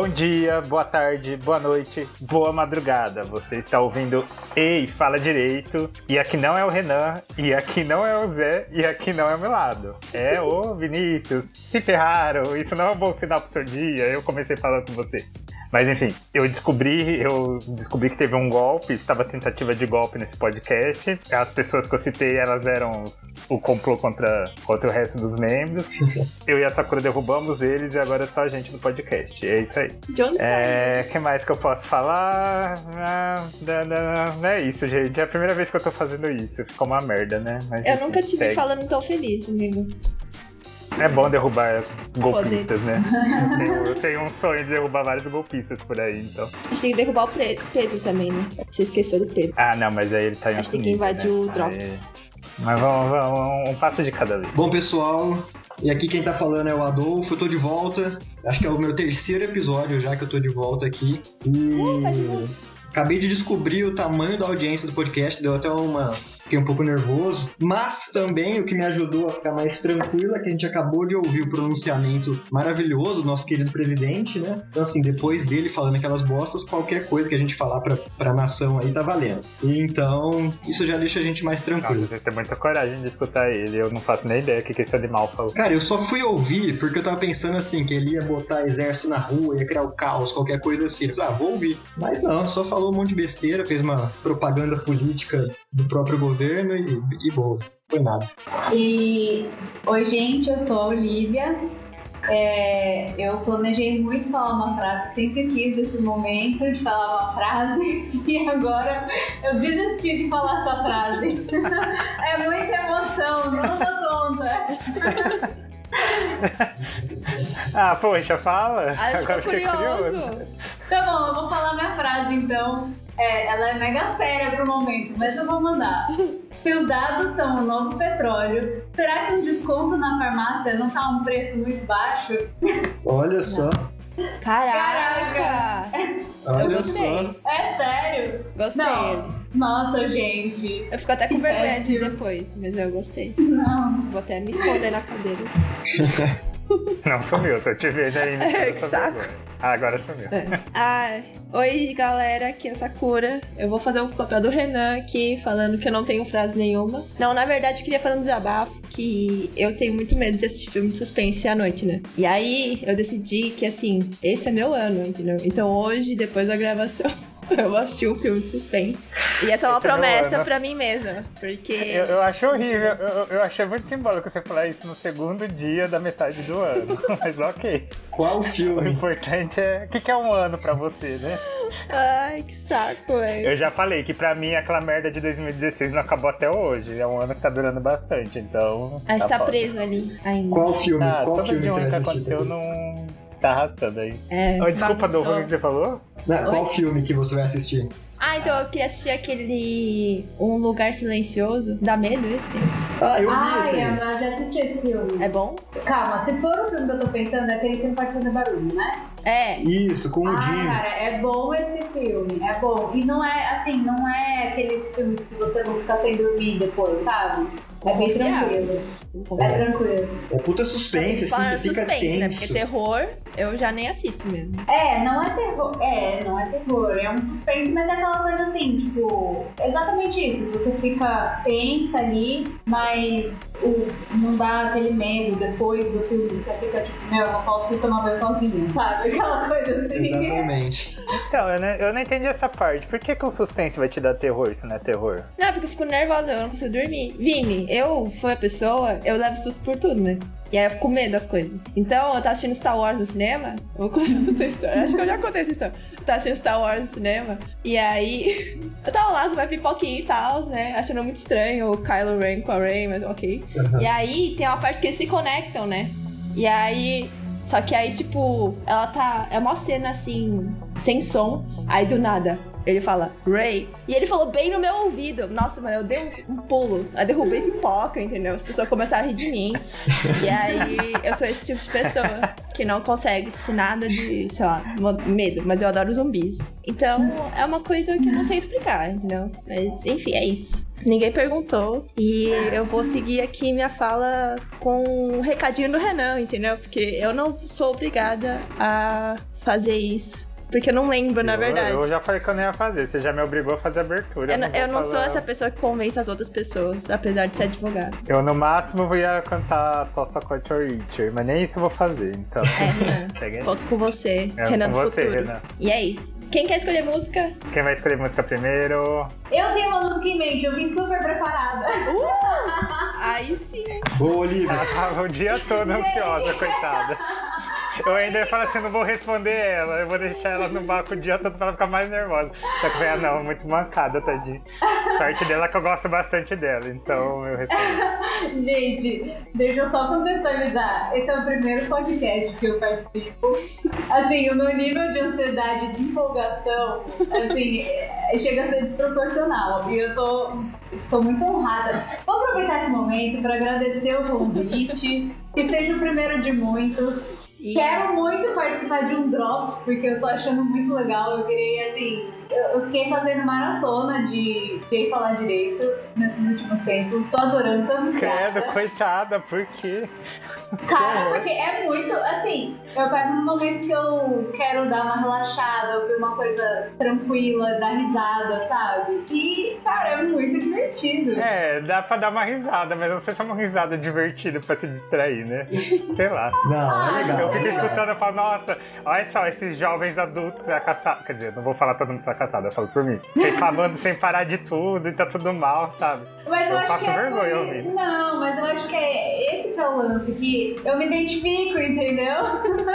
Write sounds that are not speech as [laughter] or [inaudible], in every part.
Bom dia, boa tarde, boa noite, boa madrugada. Você está ouvindo Ei, fala direito. E aqui não é o Renan, e aqui não é o Zé, e aqui não é o meu lado. É o [laughs] Vinícius. Se ferraram, isso não é um bom sinal pro seu dia. Eu comecei falando com você. Mas enfim, eu descobri, eu descobri que teve um golpe, estava tentativa de golpe nesse podcast. As pessoas que eu citei, elas eram o complô contra, contra o resto dos membros. [laughs] Eu e a Sakura derrubamos eles e agora é só a gente no podcast. É isso aí. Onde é, que mais que eu posso falar? Ah, não é isso, gente. É a primeira vez que eu tô fazendo isso. Ficou uma merda, né? Mas, eu enfim, nunca tive segue. falando tão feliz, amigo. É bom derrubar golpistas, né? [laughs] Eu tenho, eu tenho, um sonho de derrubar vários golpistas por aí, então. A gente tem que derrubar o Pedro também, né? Você esqueceu do Pedro. Ah, não, mas aí ele tá em A gente tem que invadir né? o Drops. Aí... Mas vamos, vamos, um passo de cada vez. Bom, pessoal, e aqui quem tá falando é o Adolfo, eu tô de volta. Acho que é o meu terceiro episódio já que eu tô de volta aqui. E... Uh, acabei de descobrir o tamanho da audiência do podcast, deu até uma fiquei um pouco nervoso. Mas também o que me ajudou a ficar mais tranquilo é que a gente acabou de ouvir o pronunciamento maravilhoso do nosso querido presidente, né? Então, assim, depois dele falando aquelas bostas, qualquer coisa que a gente falar pra, pra nação aí tá valendo. Então, isso já deixa a gente mais tranquilo. Nossa, vocês têm muita coragem de escutar ele. Eu não faço nem ideia o que, que esse animal falou. Cara, eu só fui ouvir porque eu tava pensando assim, que ele ia botar exército na rua, ia criar o caos, qualquer coisa assim. Eu falei, ah, vou ouvir. Mas não, só falou um monte de besteira, fez uma propaganda política do próprio governo e, e foi nada. E oi gente, eu sou a Olivia. É, eu planejei muito falar uma frase, sempre quis esse momento de falar uma frase [laughs] e agora eu desisti de falar essa frase. [laughs] é muita emoção, não tô tonta. [laughs] [laughs] ah, poxa, fala. Ah, agora curioso. curioso. Tá bom, eu vou falar minha frase então. É, ela é mega séria pro momento, mas eu vou mandar. Se os dados são o novo petróleo, será que um desconto na farmácia não tá um preço muito baixo? Olha só. Caraca! Caraca. Olha eu gostei. só. É sério? Gostei. Não. Nossa, gente. Eu fico até com vergonha de depois, mas eu gostei. Não. Vou até me esconder na cadeira. [laughs] [laughs] Não sumiu, tô te vendo aí. É, [laughs] que saco. Ah, agora sumiu. É. Ah, oi, galera, aqui é Sakura. Eu vou fazer o papel do Renan aqui, falando que eu não tenho frase nenhuma. Não, na verdade, eu queria fazer um desabafo que eu tenho muito medo de assistir filme de suspense à noite, né? E aí, eu decidi que, assim, esse é meu ano, entendeu? Então, hoje, depois da gravação... [laughs] eu vou assistir um filme de suspense. E essa é uma Esse promessa é pra mim mesma. Porque. Eu, eu acho horrível. Eu, eu achei muito simbólico você falar isso no segundo dia da metade do ano. [laughs] Mas ok. Qual filme? O importante é. O que, que é um ano pra você, né? Ai, que saco, velho. Eu já falei que pra mim aquela merda de 2016 não acabou até hoje. É um ano que tá durando bastante, então. A gente tá, tá preso ali ainda. Qual filme? Ah, Qual todo filme dia que, que aconteceu não tá arrastando aí. É, oh, desculpa, do que você falou? Não, qual filme que você vai assistir? Ah, então eu queria assistir aquele Um Lugar Silencioso. Dá medo esse filme? Ah, eu vi Ai, esse aí. eu já assisti esse filme. É bom? Calma, se for o filme que eu tô pensando, é aquele que não pode fazer barulho, né? É. Isso, com o ah, cara, é bom esse filme, é bom. E não é, assim, não é aquele filme que você não fica sem dormir depois, sabe? É bem tranquilo. É tranquilo. É puta suspense, assim, você fica suspense, tenso. né? Porque terror eu já nem assisto mesmo. É, não é terror. É, não é terror. É um suspense, mas é aquela coisa assim, tipo, exatamente isso. Você fica tensa ali, mas o, não dá aquele medo depois do filme. Você fica tipo, meu, eu não posso ir tomar banho sozinho, sabe? Aquela coisa assim. Exatamente. Então, eu não, eu não entendi essa parte. Por que, que o suspense vai te dar terror se não é terror? Não, porque eu fico nervosa, eu não consigo dormir. Vini, eu fui a pessoa, eu levo susto por tudo, né? E aí eu fico com medo das coisas. Então, eu tava assistindo Star Wars no cinema. Eu vou contar essa história. Acho que eu já contei essa história. Eu tava assistindo Star Wars no cinema. E aí, [laughs] eu tava lá com minha pipoquinha e tal, né? Achando muito estranho o Kylo Ren com a Rey, mas ok. E aí, tem uma parte que eles se conectam, né? E aí, só que aí, tipo, ela tá. É uma cena assim, sem som. Aí do nada, ele fala, Ray. E ele falou bem no meu ouvido. Nossa, mano, eu dei um, pulo. Eu derrubei pipoca, entendeu? As pessoas começaram a rir de mim. E aí, eu sou esse tipo de pessoa que não consegue assistir nada de, sei lá, medo. Mas eu adoro zumbis. Então, é uma coisa que eu não sei explicar, entendeu? Mas, enfim, é isso. Ninguém perguntou. E eu vou seguir aqui minha fala com um recadinho do Renan, entendeu? Porque eu não sou obrigada a fazer isso. Porque eu não lembro, na Eu- verdade. Eu, já falei que eu não ia fazer. Você já me obrigou a fazer abertura. Eu, não- eu não sou essa pessoa que convence as outras pessoas, apesar de ser advogada. Eu no máximo ia cantar Tossa Corte or Richard, mas nem isso eu vou fazer, então. É, Renan. [laughs] Conto com você, É, Renan com do você, futuro. Renan. E é isso. Quem quer escolher música? Quem vai escolher música primeiro? Eu tenho uma música em mente, eu vim super preparada. [laughs] Aí sim. Boa, Olivia. Ela tava o dia todo ansiosa, coitada. [laughs] Eu ainda falar assim, não vou responder ela, eu vou deixar ela no barco o dia todo pra ela ficar mais nervosa. Só que, ah, não, muito mancada, tadinha. Sorte dela que eu gosto bastante dela, então eu respondo. [laughs] Gente, deixa eu só contextualizar. Esse é o primeiro podcast que eu participo. Assim, o meu nível de ansiedade de empolgação, assim, é- chega a ser desproporcional. E eu tô, tô muito honrada. Vou aproveitar esse momento para agradecer o convite, que seja o primeiro de muitos. Sim. Quero muito participar de um Drops, porque eu tô achando muito legal. Eu virei assim. Eu, eu fiquei fazendo maratona de Jay falar direito nesses últimos tempos. Tô adorando, tô muito Credo, coitada, por quê? Cara, porque é muito, assim, eu pego nos momentos que eu quero dar uma relaxada, ouvir uma coisa tranquila, dar risada, sabe? E, cara, é muito divertido. É, dá pra dar uma risada, mas não sei se é uma risada divertida pra se distrair, né? [laughs] Sei lá. Não, é legal. Eu fico escutando e falo, nossa, olha só, esses jovens adultos fracassados. Quer dizer, não vou falar todo mundo fracassado, eu falo por mim. Reclamando [laughs] sem parar de tudo e tá tudo mal, sabe? Mas eu, Eu passo que é vergonha por- ouvindo. Não, mas eu acho que é esse que é o lance, que eu me identifico, entendeu? [laughs]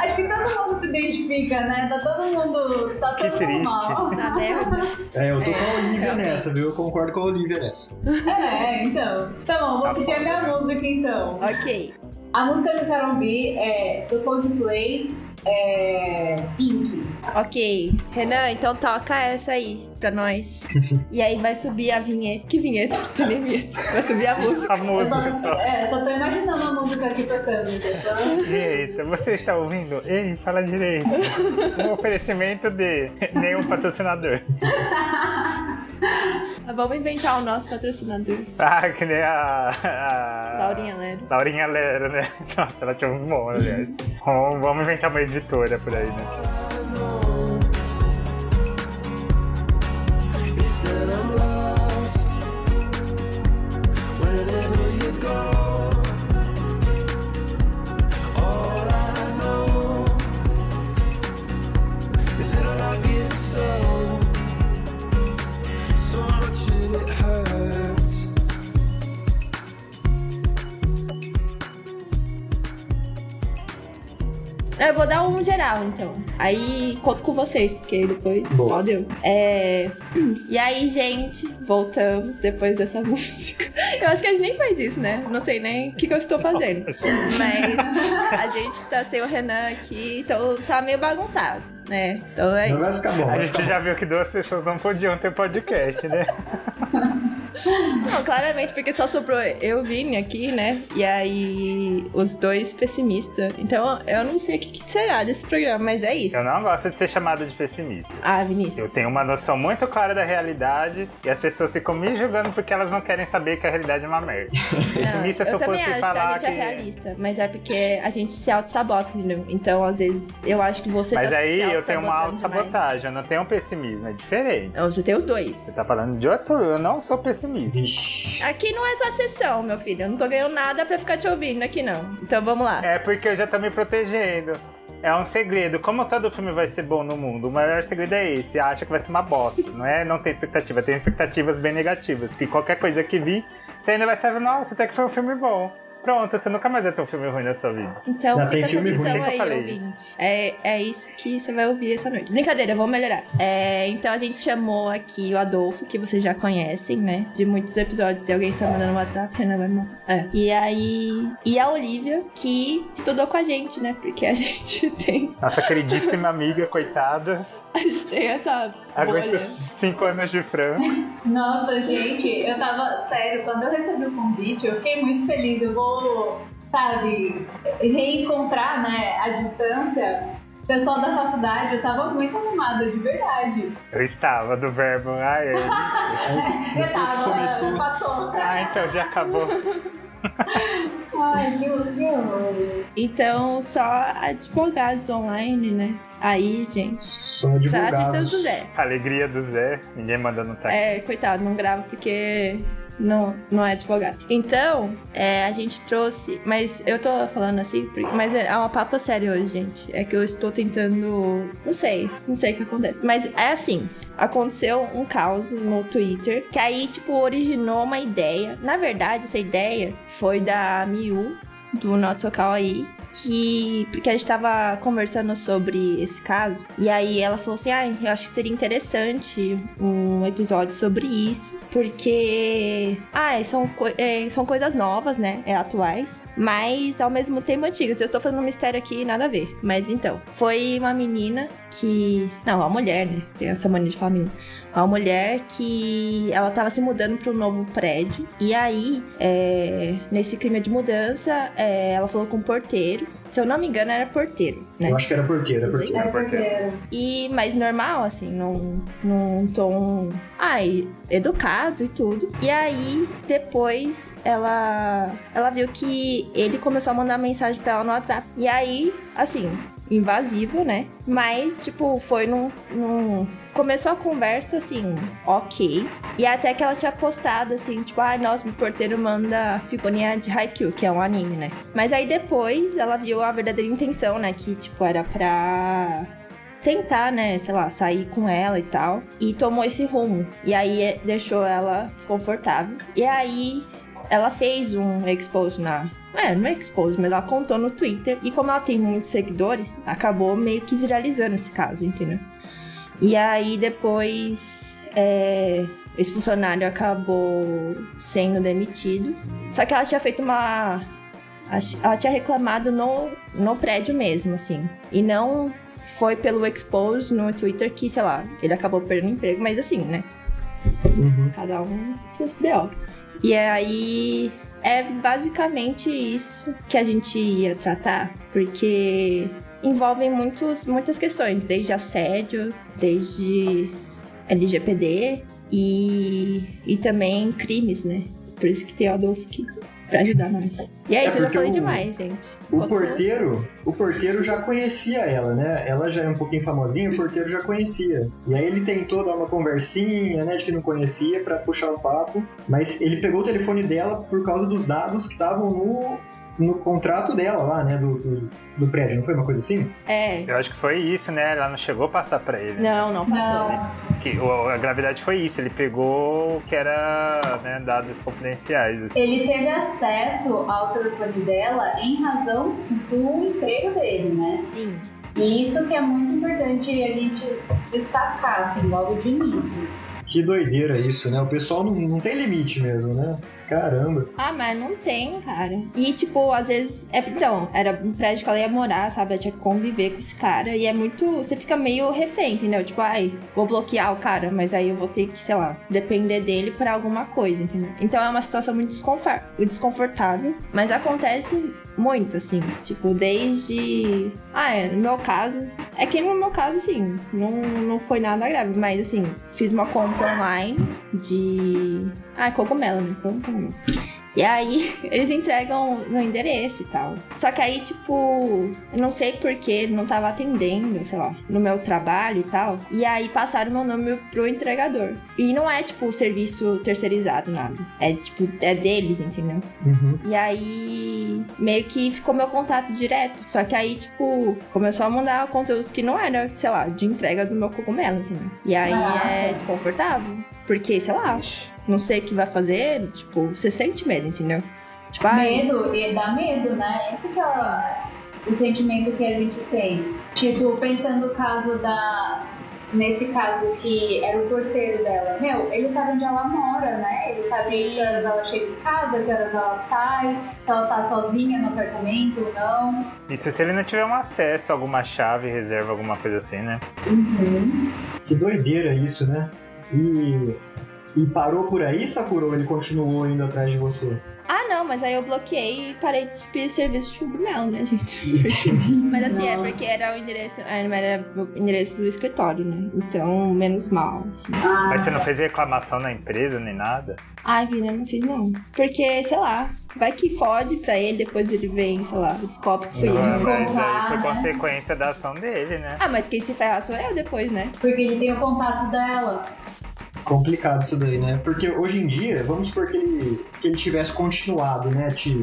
acho que todo mundo se identifica, né? Tá todo mundo. Tá Que todo triste. mundo mal. Tá merda. É, eu tô com a É, Olivia realmente. nessa, viu? Eu concordo com a Olivia nessa. É, então. Tá bom, vou Tá pedir a minha música então. Ok. A música quero ouvir é do Coldplay, é. Pink. Ok. Renan, então toca essa aí pra nós. [laughs] E aí vai subir a vinheta. Que vinheta? Não tem nem vinheta. Vai subir a música. A música só, é, só tô imaginando a música aqui tocando, entendeu? Eita, você está ouvindo? Ei, fala direito. [laughs] Um oferecimento de nenhum patrocinador. [laughs] Vamos inventar o nosso patrocinador. Ah, que nem a. a... Laurinha Lero. Laurinha Lera, né? [laughs] Nossa, ela tinha uns bons, aliás. [laughs] Vamos vamos inventar uma editora por aí, né? Geral, então. Aí conto com vocês, porque depois Boa. só Deus. É... [clears throat] E aí, gente, voltamos depois dessa [laughs] música. Eu acho que a gente nem faz isso, né? Não sei nem o que, que eu estou fazendo. Mas a gente tá sem o Renan aqui, então tá meio bagunçado, né? Então é Não isso. bom, A gente já viu que duas pessoas não podiam ter podcast, né? [laughs] Não, claramente, porque só sobrou eu Vini aqui, né? E aí, os dois pessimistas. Então, eu não sei o que, que será desse programa, mas é isso. Eu não gosto de ser chamado de pessimista. Ah, Vinícius. Eu tenho uma noção muito clara da realidade e as pessoas ficam me julgando porque elas não querem saber que a realidade é uma merda. [laughs] Pessimista se eu eu fosse acho que a falar gente que. é realista, mas é porque a gente se auto-sabota, entendeu? Então, às vezes, eu acho que você Mas tá aí eu tenho uma autossabotagem, eu não tenho um pessimismo, é diferente. Não, você tem os dois. Você tá falando de outro, eu não sou pessimista. Vixe. Aqui não é sua sessão, meu filho. Eu não tô ganhando nada pra ficar te ouvindo aqui, não. Então, vamos lá. É porque eu já tô me protegendo. É um segredo. Como todo filme vai ser bom no mundo, o maior segredo é esse. Acha que vai ser uma bosta. Não é não tem expectativa, tem expectativas bem negativas. Que qualquer coisa que vi, você ainda vai saber, nossa, até que foi um filme bom. Pronto, você nunca mais vai ter um filme ruim na sua vida. Então, Já fica tem essa filme ruim, missão nem que eu aí, ouvinte. É, é isso que você vai ouvir essa noite. Brincadeira, vamos melhorar. É, então, a gente chamou aqui o Adolfo, que vocês já conhecem, né? De muitos episódios. E alguém está mandando WhatsApp, Renan vai matar. É. E aí... E a Olivia, que estudou com a gente, né? Porque a [laughs] gente tem... Nossa queridíssima amiga, coitada, [laughs] A gente tem essa aguenta bolha. cinco anos de Fran. Nossa, gente, eu tava. Sério, quando eu recebi o convite, eu fiquei muito feliz. Eu vou, sabe, reencontrar, né, a distância. O pessoal da faculdade, eu tava muito animada, de verdade. Eu estava do verbo. Ai, [laughs] Eu que tava, começou, ah, então já acabou. [laughs] [laughs] Ai, que horror. Então, só advogados online, né? Aí, gente. Só Pra tristeza do advogados. Zé. Alegria do Zé, ninguém mandando táxi. É, coitado, não grava porque não, não é advogado. Então, é, a gente trouxe. Mas eu tô falando assim, mas é uma papa séria hoje, gente. É que eu estou tentando. Não sei, não sei o que acontece. Mas é assim: aconteceu um caos no Twitter que aí, tipo, originou uma ideia. Na verdade, essa ideia foi da Miu, do Not So Kawaii, que. Porque a gente tava conversando sobre esse caso. E aí ela falou assim: ah, eu acho que seria interessante um episódio sobre isso. Porque. Ah, são, co- é, são coisas novas, né? É atuais. Mas ao mesmo tempo antigas. Eu estou fazendo um mistério aqui, nada a ver. Mas então, foi uma menina que. Não, uma mulher, né? Tem essa mania de família. Uma mulher que ela tava se mudando para um novo prédio. E aí, é, nesse clima de mudança, é, ela falou com o porteiro. Se eu não me engano, era porteiro, né? Eu acho que era porteiro, era porteiro. Porque- porque E, mas normal, assim, num, num tom, ai, educado e tudo. E aí, depois, ela, ela viu que ele começou a mandar mensagem pra ela no WhatsApp. E aí, assim, invasivo, né? Mas, tipo, foi num... num... Começou a conversa, assim, ok. E até que ela tinha postado, assim, tipo, ai, nossa, meu porteiro manda figurinha de Haikyuu, que é um anime, né? Mas aí depois ela viu a verdadeira intenção, né? Que, tipo, era pra tentar, né, sei lá, sair com ela e tal. E tomou esse rumo. E aí é, deixou ela desconfortável. E aí ela fez um expose na. É, não é expose, mas ela contou no Twitter. E como ela tem muitos seguidores, acabou meio que viralizando esse caso, entendeu? E aí depois. É, esse funcionário acabou sendo demitido. Só que ela tinha feito uma. Ela tinha reclamado no, no prédio mesmo, assim. E não foi pelo expose no Twitter que, sei lá, ele acabou perdendo emprego, mas assim, né? Uhum. Cada um seus B.O. E aí é basicamente isso que a gente ia tratar, porque envolvem muitos, muitas questões, desde assédio, desde LGPD e, e também crimes, né? Por isso que tem o Adolfo aqui pra ajudar nós. E é É isso, eu já falei o- demais, gente. O Conta porteiro, o porteiro já conhecia ela, né? Ela já é um pouquinho famosinha, o porteiro já conhecia. E aí ele tentou dar uma conversinha, né, de que não conhecia pra puxar o papo, mas ele pegou o telefone dela por causa dos dados que estavam no, no contrato dela lá, né, do, do, do prédio, não foi uma coisa assim? É. Eu acho que foi isso, né? Ela não chegou a passar pra ele. né? Não, não passou. Não. Que, o- a gravidade foi isso, ele pegou o que era né, dados confidenciais. assim. Ele teve acesso ao telefone dela em razão do emprego dele, né? Sim. E isso que é muito importante a gente destacar, assim, logo de início. Que doideira isso, né? O pessoal não, não tem limite mesmo, né? Caramba. Ah, mas não tem, cara. E, tipo, às vezes. É, então, era um prédio que ela ia morar, sabe? Ela tinha que conviver com esse cara. E é muito. Você fica meio refém, entendeu? Tipo, ai, vou bloquear o cara, mas aí eu vou ter que, sei lá, depender dele pra alguma coisa, entendeu? Então é uma situação muito desconfor- desconfortável. Mas acontece muito, assim. Tipo, desde. Ah, é, no meu caso. É que no meu caso, assim, não, não foi nada grave, mas assim, fiz uma compra online de. Ah, cogumelo, né? Um cogumelo. E aí, [laughs] eles entregam no endereço e tal. Só que aí, tipo, eu não sei porque ele não tava atendendo, sei lá, no meu trabalho e tal. E aí passaram meu número pro entregador. E não é, tipo, serviço terceirizado, nada. É, tipo, é deles, entendeu? Uhum. E aí, meio que ficou meu contato direto. Só que aí, tipo, começou a mandar conteúdos que não era, sei lá, de entrega do meu cogumelo, entendeu? E aí Ah. é desconfortável. Porque, sei lá, Ixi. Não sei o que vai fazer, tipo, você sente medo, entendeu? Tipo, Medo, e dá medo, né? Esse que é o, o sentimento que a gente tem. Tipo, pensando no caso da. Nesse caso que era o porteiro dela, meu, ele sabe onde ela mora, né? Ele sabe Sim. que horas ela chega em casa, que horas ela sai, se ela tá sozinha no apartamento ou não. Isso se ele não tiver um acesso a alguma chave, reserva, alguma coisa assim, né? Uhum. Que doideira isso, né? E E parou por aí, Sakura, ou ele continuou indo atrás de você? Ah, não, mas aí eu bloqueei e parei de pedir serviço de Chubmel, né, gente? [laughs] mas assim, é Não. porque era o endereço, ah, não era o endereço do escritório, né? Então, menos mal, assim. Ah, Mas você não fez reclamação na empresa nem nada? Ai, Vina, eu não fiz não. Porque, sei lá, vai que fode pra ele, depois ele vem, sei lá, descobre que fui Não, eu. mas aí foi né? consequência da ação dele, né? Ah, mas quem se ferrar sou eu depois, né? Porque ele tem o contato dela. Complicado isso daí, né? Porque hoje em dia, vamos supor que ele, que ele tivesse continuado, né? Te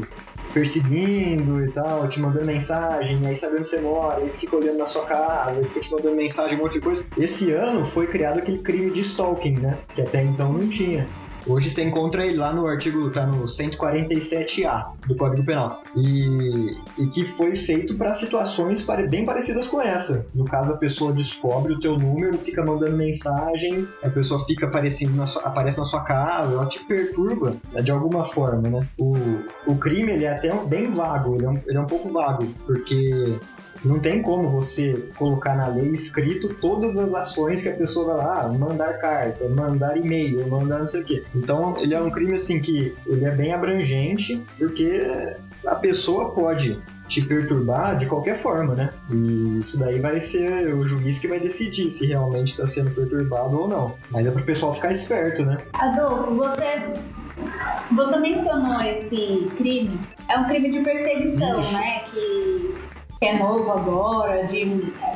perseguindo e tal, te mandando mensagem, aí sabendo onde você mora, ele fica olhando na sua casa, ele fica te mandando mensagem, um monte de coisa. Esse ano foi criado aquele crime de stalking, né? Que até então não tinha. Hoje você encontra ele lá no artigo, tá no 147A do Código Penal. E, e que foi feito para situações bem parecidas com essa. No caso, a pessoa descobre o teu número, fica mandando mensagem, a pessoa fica aparecendo na sua, aparece na sua casa, ela te perturba né, de alguma forma, né? O, o crime, ele é até bem vago, ele é, um, ele é um pouco vago, porque não tem como você colocar na lei escrito todas as ações que a pessoa vai lá, ah, mandar carta, mandar e-mail, mandar não sei o quê. Então ele é um crime assim que ele é bem abrangente, porque a pessoa pode te perturbar de qualquer forma, né? E isso daí vai ser o juiz que vai decidir se realmente está sendo perturbado ou não. Mas é para o pessoal ficar esperto, né? Adolfo, você, você mencionou esse crime. É um crime de perseguição, Isso. né? Que, que é novo agora, de,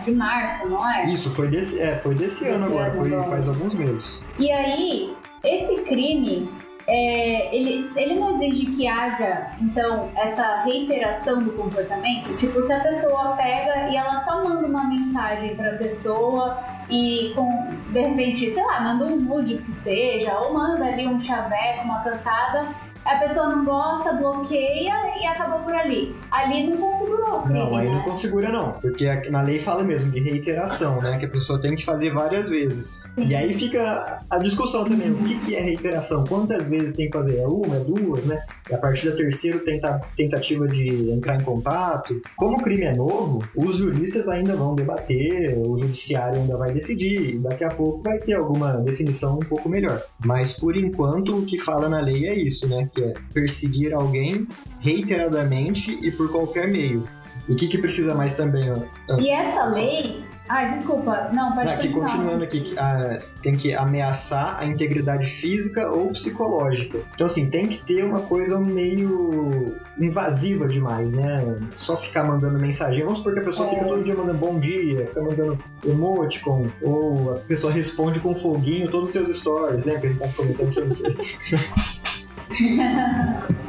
de março, não é? Isso foi desse, é, foi desse ano Desse agora, ano foi agora. faz alguns meses. E aí, esse crime, é, ele, ele não exige que haja, então, essa reiteração do comportamento? Tipo, se a pessoa pega e ela só manda uma mensagem pra pessoa e, com, de repente, sei lá, manda um nude que seja, ou manda ali um chaveco, uma cantada, a pessoa não gosta, bloqueia e acabou por ali. Ali não configurou o crime, Não, aí né? não configura não, porque na lei fala mesmo de reiteração, né, que a pessoa tem que fazer várias vezes. E aí fica a discussão também, o que, que é reiteração? Quantas vezes tem que fazer? É uma, é duas, né? E a partir da terceira tenta, tentativa de entrar em contato. Como o crime é novo, os juristas ainda vão debater, o judiciário ainda vai decidir, e daqui a pouco vai ter alguma definição um pouco melhor. Mas por enquanto o que fala na lei é isso, né, que é perseguir alguém reiteradamente e por qualquer meio. O que, que precisa mais também, ó? Ah, E essa lei. Ai, desculpa, não, pode Aqui, continuar. continuando aqui, ah, tem que ameaçar a integridade física ou psicológica. Então, assim, tem que ter uma coisa meio invasiva demais, né? Só ficar mandando mensagem. Vamos supor que a pessoa fica todo dia mandando bom dia, fica mandando emoticon, ou a pessoa responde com foguinho todos os seus stories, né? Que a gente tá comentando sobre isso. [laughs] [laughs]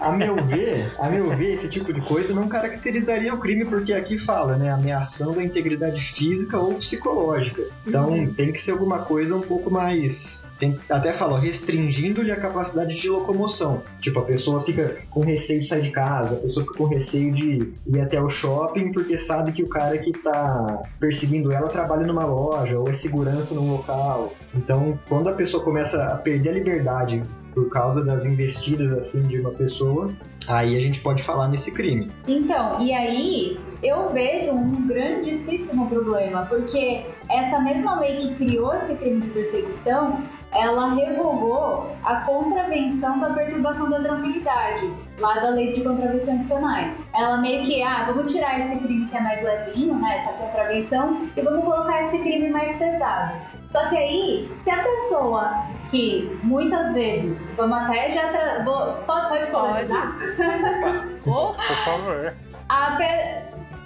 A meu ver, a meu ver, esse tipo de coisa não caracterizaria o crime, porque aqui fala, né, ameaçando a integridade física ou psicológica. Então tem que ser alguma coisa um pouco mais. Tem, até fala, restringindo-lhe a capacidade de locomoção. Tipo, a pessoa fica com receio de sair de casa, a pessoa fica com receio de ir até o shopping porque sabe que o cara que tá perseguindo ela trabalha numa loja ou é segurança num local. Então, quando a pessoa começa a perder a liberdade por causa das investidas assim de uma pessoa, aí a gente pode falar nesse crime. Então, e aí eu vejo um grandíssimo problema, porque essa mesma lei que criou esse crime de perseguição, ela revogou a contravenção da perturbação da tranquilidade, lá da lei de contravenções penais. Ela meio que, ah, vamos tirar esse crime que é mais levinho, né, essa contravenção, e vamos colocar esse crime mais pesado. Só que aí, se a pessoa que muitas vezes, vamos até já. Tra... Vou... Pode, pode, Pode. [laughs] pode. Por favor. A pe-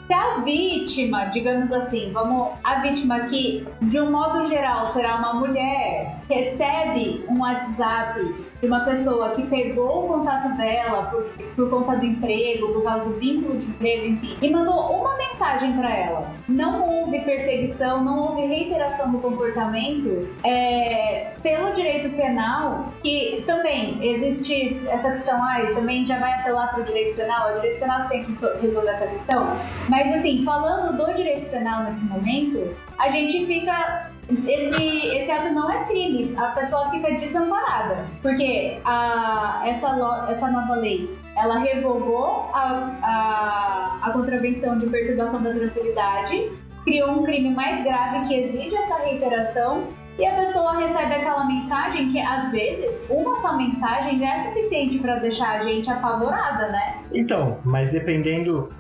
Se a vítima, digamos assim, vamos. A vítima que, de um modo geral, será uma mulher, recebe um WhatsApp de uma pessoa que pegou o contato dela por, por conta do emprego, por causa do vínculo de emprego, enfim, e mandou uma mensagem para ela. Não houve perseguição, não houve reiteração do comportamento, é, pelo direito penal, que também existe essa questão, ai, também já vai apelar para o direito penal, o direito penal tem que so- resolver essa questão. Mas assim, falando do direito penal nesse momento, a gente fica. Esse, esse ato não é crime, a pessoa fica desamparada. Porque a, essa, lo- essa nova lei ela revogou a, a, a contravenção de perturbação da tranquilidade, criou um crime mais grave que exige essa reiteração e a pessoa recebe aquela mensagem que, às vezes, uma só mensagem já é suficiente pra deixar a gente apavorada, né? Então, mas dependendo.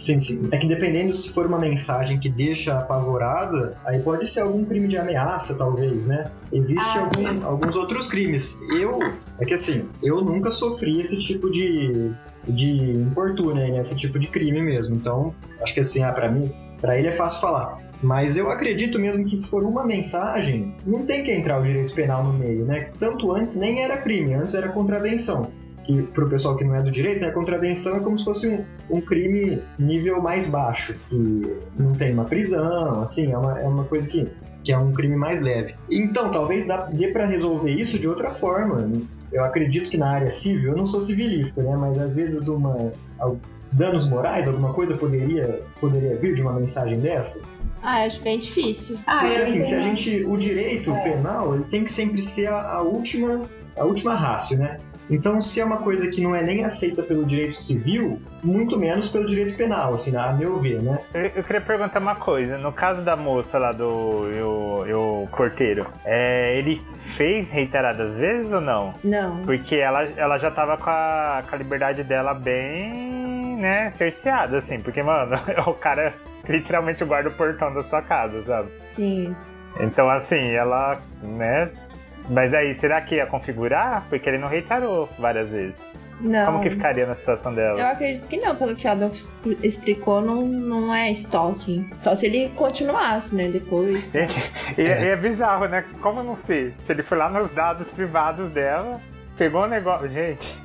Sim, sim. É que dependendo se for uma mensagem que deixa apavorada, aí pode ser algum crime de ameaça, talvez, né? Existe Ah, algum- alguns outros crimes. Eu, é que assim, eu nunca sofri esse tipo de, de importuna, né? Esse tipo de crime mesmo. Então, acho que assim, ah, pra mim, pra ele é fácil falar. Mas eu acredito mesmo que se for uma mensagem, não tem que entrar o direito penal no meio, né? Tanto antes nem era crime, antes era contravenção. Que pro pessoal que não é do direito, né, contravenção é como se fosse um, um crime nível mais baixo, que não tem uma prisão, assim, é uma, é uma coisa que, que é um crime mais leve. Então, talvez dá, dê pra resolver isso de outra forma. Eu acredito que na área civil, eu não sou civilista, né, mas às vezes uma danos morais, alguma coisa poderia poderia vir de uma mensagem dessa. Ah, acho bem difícil. Ah, Porque assim, se a gente. O direito É. penal, ele tem que sempre ser a, a última. a última rácio, né? Então, se é uma coisa que não é nem aceita pelo direito civil, muito menos pelo direito penal, assim, a meu ver, né? Eu, eu queria perguntar uma coisa. No caso da moça lá do eu, eu Corteiro, é, ele fez reiteradas vezes ou não? Não. Porque ela, ela já tava com a, com a liberdade dela bem, né, cerceada, assim. Porque, mano, [laughs] o cara literalmente guarda o portão da sua casa, sabe? Sim. Então, assim, ela, né... Mas aí, será que ia configurar? Porque ele não reiterou várias vezes. Não. Como que ficaria na situação dela? Eu acredito que não, pelo que o Adolf explicou, não, não é stalking. Só se ele continuasse, né, depois. Gente, [laughs] e é. e é bizarro, né? Como eu não sei? Se ele foi lá nos dados privados dela, pegou o negócio. Gente,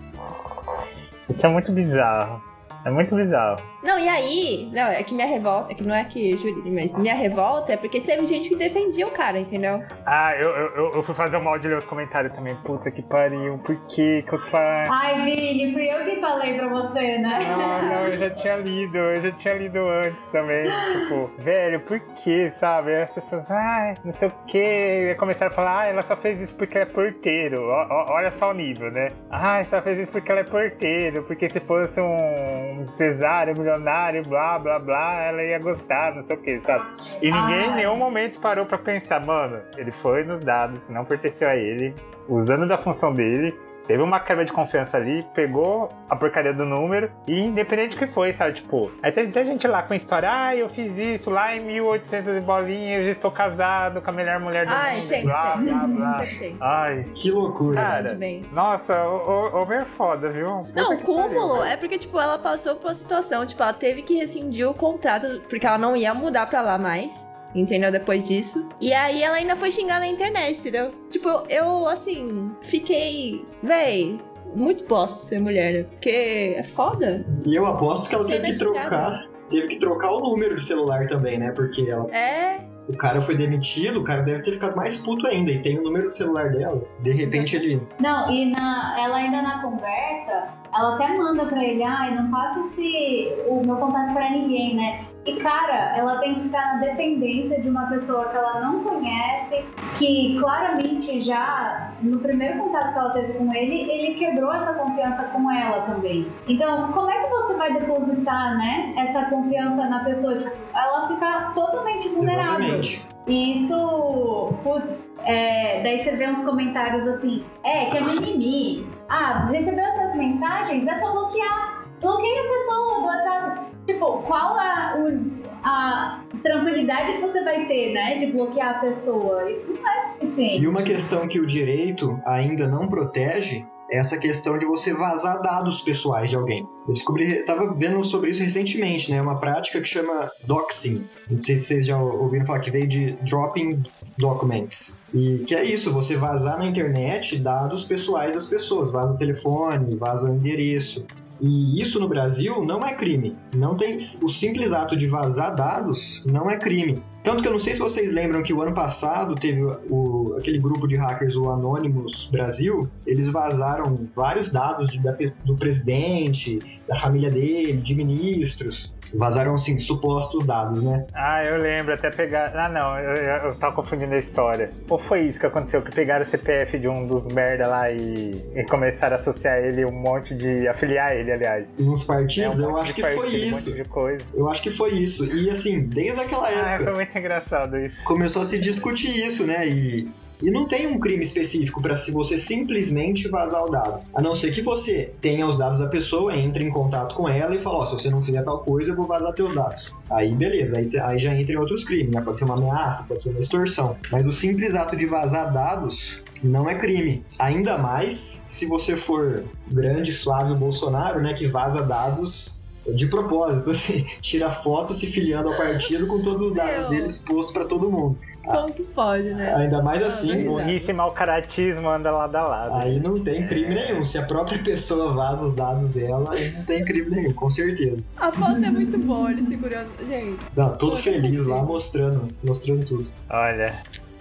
isso é muito bizarro. É muito bizarro. Não, e aí, não, é que minha revolta, é que não é que Júlio, mas minha revolta é porque teve gente que defendia o cara, entendeu? Ah, eu, eu, eu- fui fazer o mal de ler os comentários também. Puta que pariu, por que que eu faço? Ai, Vini, fui eu que falei pra você, né? Não, não, eu já tinha lido, eu já tinha lido antes também. Tipo, velho, por que, sabe? As pessoas, ai, não sei o que. Começaram a falar, ah, ela só fez isso porque ela é porteiro. Ó, ó, olha só o nível, né? Ah, só fez isso porque ela é porteiro. Porque se fosse um empresário, milionário, blá, blá, blá, ela ia gostar, não sei o que, sabe? E ninguém em nenhum momento parou pra pensar, mano, ele foi nos dados que não pertenceu a ele, usando da função dele. Teve uma quebra de confiança ali, pegou a porcaria do número e independente do que foi, sabe? Tipo, aí tem, tem gente lá com história, ah, eu fiz isso lá em 1800 e bolinha, eu já estou casado com a melhor mulher do Ai, mundo, sempre blá, tem. blá, blá. Sempre tem. Ai, Que loucura. Cara, bem. nossa, o, o, o é foda, viu? Puta Não, o que pariu, cúmulo velho. é porque, tipo, ela passou por uma situação, tipo, ela teve que rescindir o contrato, porque ela não ia mudar pra lá mais, entendeu? Depois disso. E aí ela ainda foi xingar na internet, entendeu? Tipo, eu, assim, fiquei, véi, muito bosta ser mulher, né? Porque é foda. E eu aposto que ela Cena teve que xingada. trocar. Teve que trocar o número de celular também, né? Porque ela- É, o cara foi demitido, o cara deve ter ficado mais puto ainda. E tem o número de celular dela. De repente ele. Não, e na, ela ainda na conversa, ela até manda pra ele, ai, não passa esse, o meu contato pra ninguém, né? E cara, ela tem que ficar na dependência de uma pessoa que ela não conhece, que claramente já no primeiro contato que ela teve com ele, ele quebrou essa confiança com ela também. Então, como é que você vai depositar, né, essa confiança na pessoa? Tipo, ela fica totalmente vulnerável. Exatamente. E isso, putz, é, daí você vê uns comentários assim, é, que é mimimi. Ah, recebeu essas mensagens, é só bloquear. Bloqueia a pessoa do WhatsApp. Tipo, qual a, o- a tranquilidade que você vai ter, né, de bloquear a pessoa? Isso não é suficiente. E uma questão que o direito ainda não protege é essa questão de você vazar dados pessoais de alguém. Eu descobri, tava vendo sobre isso recentemente, né? Uma prática que chama doxing. Não sei se vocês já ouviram falar que veio de dropping documents. E que é isso, você vazar na internet dados pessoais das pessoas, vaza o telefone, vaza o endereço. E isso no Brasil não é crime. Não tem o simples ato de vazar dados não é crime. Tanto que eu não sei se vocês lembram que o ano passado teve o o- aquele grupo de hackers, o Anonymous Brasil, eles vazaram vários dados de- da do presidente, da família dele, de ministros. Vazaram, assim, supostos dados, né? Ah, eu lembro, até pegar. Ah, não, eu, eu, eu tava confundindo a história. Ou foi isso que aconteceu? Que pegaram o CPF de um dos merda lá e, e começaram a associar ele um monte de. afiliar ele, aliás. Nos É, partidos, um eu acho que foi partido, Um isso. coisa. Eu acho que foi isso. E assim, desde aquela Ah, época. foi muito engraçado isso. começou a se discutir isso, né? E, e não tem um crime específico para se você simplesmente vazar o dado. A não ser que você tenha os dados da pessoa, entre em contato com ela e fala, ó, se você não fizer tal coisa, eu vou vazar teus dados. Aí beleza, aí, aí já entra em outros crimes, né? Pode ser uma ameaça, pode ser uma extorsão. Mas o simples ato de vazar dados não é crime. Ainda mais se você for grande Flávio Bolsonaro, né? Que vaza dados de propósito, [laughs] assim, tira foto se filiando ao partido com todos os dados Meu. dele expostos para todo mundo. Como que pode, né? Ainda mais Ah, assim. Burrice e mau caratismo anda lado a lado. aí não tem crime nenhum. Se a própria pessoa vaza os dados dela, aí não tem crime nenhum, com certeza. A foto é muito boa, ele segurando. Gente, Não, todo Pô, feliz lá mostrando, mostrando tudo. Olha,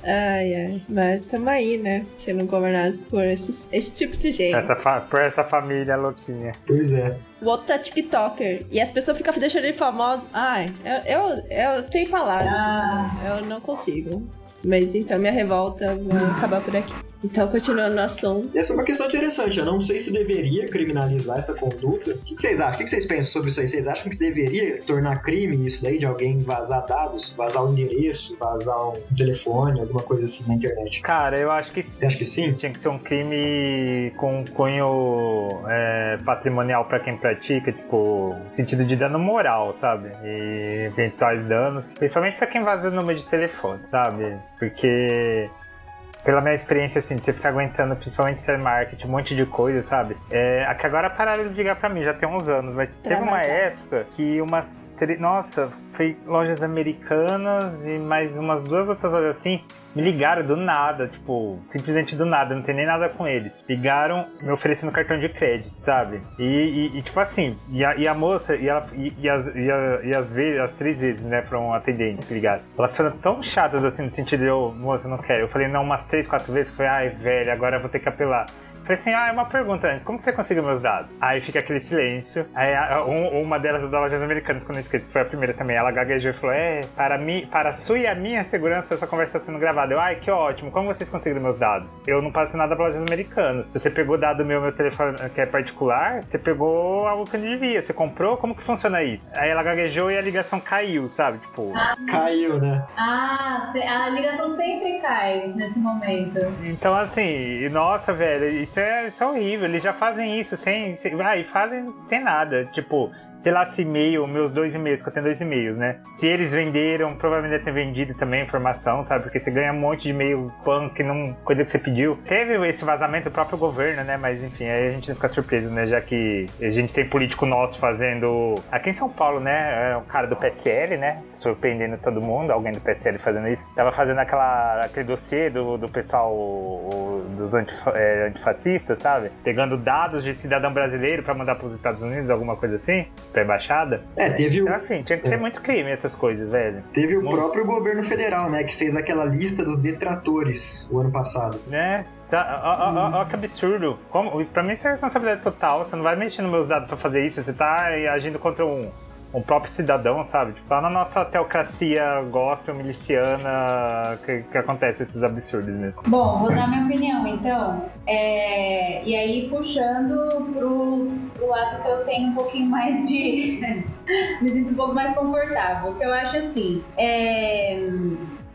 ai, ai. Mas tamo aí, né? Sendo governados por esses, esse tipo de gente. essa por essa família louquinha. Pois é. O outro tá TikToker. E as pessoas ficam deixando ele famoso. Ai, eu, eu, eu tenho palavras. Ah. Eu não consigo. Mas então, minha revolta vai acabar por aqui. Então, continuando no assunto. Essa é uma questão interessante. Eu não sei se deveria criminalizar essa conduta. O que vocês acham? O que vocês pensam sobre isso aí? Vocês acham que deveria tornar crime isso daí de alguém vazar dados, vazar o endereço, vazar um telefone, alguma coisa assim na internet? Cara, eu acho que Você acha que sim? tinha que ser um crime com cunho é, patrimonial pra quem pratica, tipo, sentido de dano moral, sabe? E eventuais danos, principalmente pra quem vaza número de telefone, sabe? Porque pela minha experiência, assim, de você ficar aguentando, principalmente telemarketing, um monte de coisa, sabe? É, aqui agora pararam de ligar pra mim, já tem uns anos, mas teve uma vazar. época que umas. Nossa, foi lojas americanas e mais umas duas outras lojas assim, me ligaram do nada, tipo, simplesmente do nada, não tem nem nada com eles. Ligaram me oferecendo cartão de crédito, sabe? E, e- e, tipo assim, e a, e a moça, e, ela, e, as, e, a- e as vezes, as três vezes, né, foram atendentes que ligaram. Elas foram tão chatas assim, no sentido de, eu, moça, eu não quero. Eu falei, não, umas três, quatro vezes, foi, ai, velho, agora eu vou ter que apelar. Falei assim, ah, é uma pergunta antes, como que você conseguiu meus dados? Aí fica aquele silêncio. Aí a- um- uma delas das lojas americanas, quando eu esqueci, que foi a primeira também, ela gaguejou e falou, é, para mim, para a sua e a minha segurança, essa conversa está sendo gravada. Eu, ai, que ótimo, como vocês conseguiram meus dados? Eu não passo nada para lojas americanas. Se você pegou dado meu, meu telefone que é particular, você pegou algo que não devia. Você comprou, como que funciona isso? Aí ela gaguejou e a ligação caiu, sabe? Tipo, Caiu, né? Ah, a ligação sempre cai nesse momento. Então, assim, e nossa, velho, isso é, isso é horrível. Eles já fazem isso sem. sem ah, e fazem sem nada. Tipo, sei lá, se e-mail, meus dois e-mails, que eu tenho dois e-mails, né? Se eles venderam, provavelmente deve ter vendido também a informação, sabe? Porque você ganha um monte de e-mail spam que não. coisa que você pediu. Teve esse vazamento do próprio governo, né? Mas enfim, aí a gente não fica surpreso, né? Já que a gente tem político nosso fazendo. Aqui em São Paulo, né? É um cara do PSL, né? Surpreendendo todo mundo, alguém do PSL fazendo isso. Tava fazendo aquela, aquele dossiê do, do pessoal o- dos antifa- é, antifascistas, sabe? Pegando dados de cidadão brasileiro pra mandar pros Estados Unidos, alguma coisa assim, pra embaixada. É, teve o, Então, assim, tinha que ser muito crime essas coisas, velho. teve o Muito. próprio governo federal, né? Que fez aquela lista dos detratores o ano passado. Né? Ó que absurdo. Como, pra mim isso é responsabilidade total. Você não vai mexer nos meus dados pra fazer isso. Você tá agindo contra um, um próprio cidadão, sabe? Só na nossa teocracia gospel miliciana que, que acontece esses absurdos mesmo. Bom, vou dar minha opinião então. É, e aí puxando pro, pro lado que eu tenho um pouquinho mais de. [laughs] me sinto um pouco mais confortável. Que eu acho assim. é,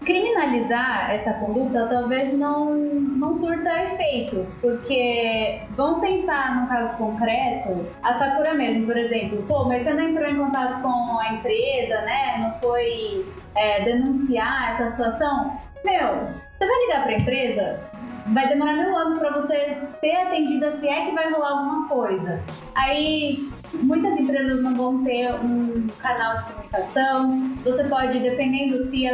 criminalizar essa conduta talvez não, não surta efeitos, porque vamos pensar num caso concreto, a Sakura mesmo, por exemplo, pô, mas você não entrou em contato com a empresa, né? Não foi é, denunciar essa situação? Meu, você vai ligar pra empresa? Vai demorar mil anos pra você ser atendida se é que vai rolar alguma coisa. Aí muitas empresas não vão ter um canal de comunicação. Você pode, dependendo se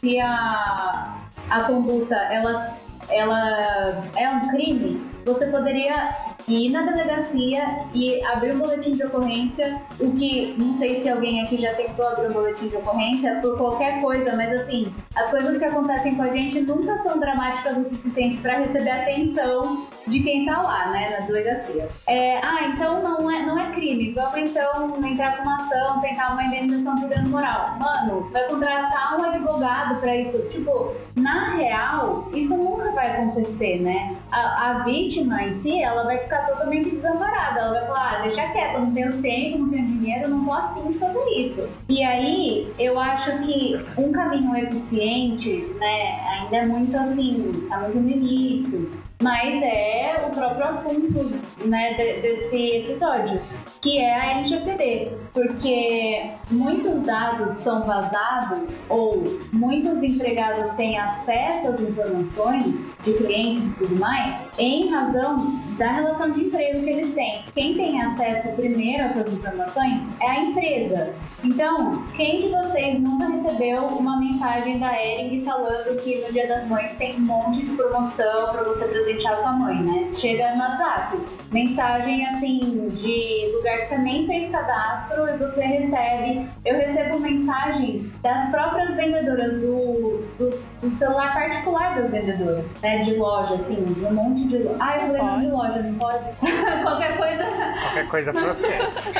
se a, a conduta ela, ela é um crime, você poderia ir na delegacia e abrir um boletim de ocorrência, o que não sei se alguém aqui já tentou abrir um boletim de ocorrência por qualquer coisa, mas assim, as coisas que acontecem com a gente nunca são dramáticas o suficiente para receber atenção de quem tá lá, né, na delegacia. É, ah, então não é, não é crime, vamos então entrar com uma ação, tentar uma indenização por dano moral. Mano, vai contratar um advogado para isso. Tipo, na real, isso nunca vai acontecer, né? A, a vítima em si, ela vai ficar totalmente desamparada. Ela vai falar, ah, deixa quieto, não tenho tempo, não tenho dinheiro, não vou assim fazer isso. E aí, eu acho que um caminho eficiente, né, ainda é muito assim, tá muito no início, mas é o próprio assunto né, de- desse episódio, que é a LGPD, porque muitos dados são vazados ou muitos empregados têm acesso às informações de clientes e tudo mais em razão da relação de emprego que eles têm. Quem tem acesso primeiro essas informações é a empresa. Então, quem de vocês nunca recebeu uma mensagem da Ering falando que no Dia das Mães tem um monte de promoção para você presentear sua mãe, né? Chega no WhatsApp. Mensagem assim de lugar que você nem fez cadastro e você recebe. Eu recebo mensagem das próprias vendedoras do, do, do celular particular das vendedoras, né? De loja, assim, de um monte de loja. Ah, eu falei de loja, não pode? [laughs] Qualquer coisa. Qualquer coisa processo.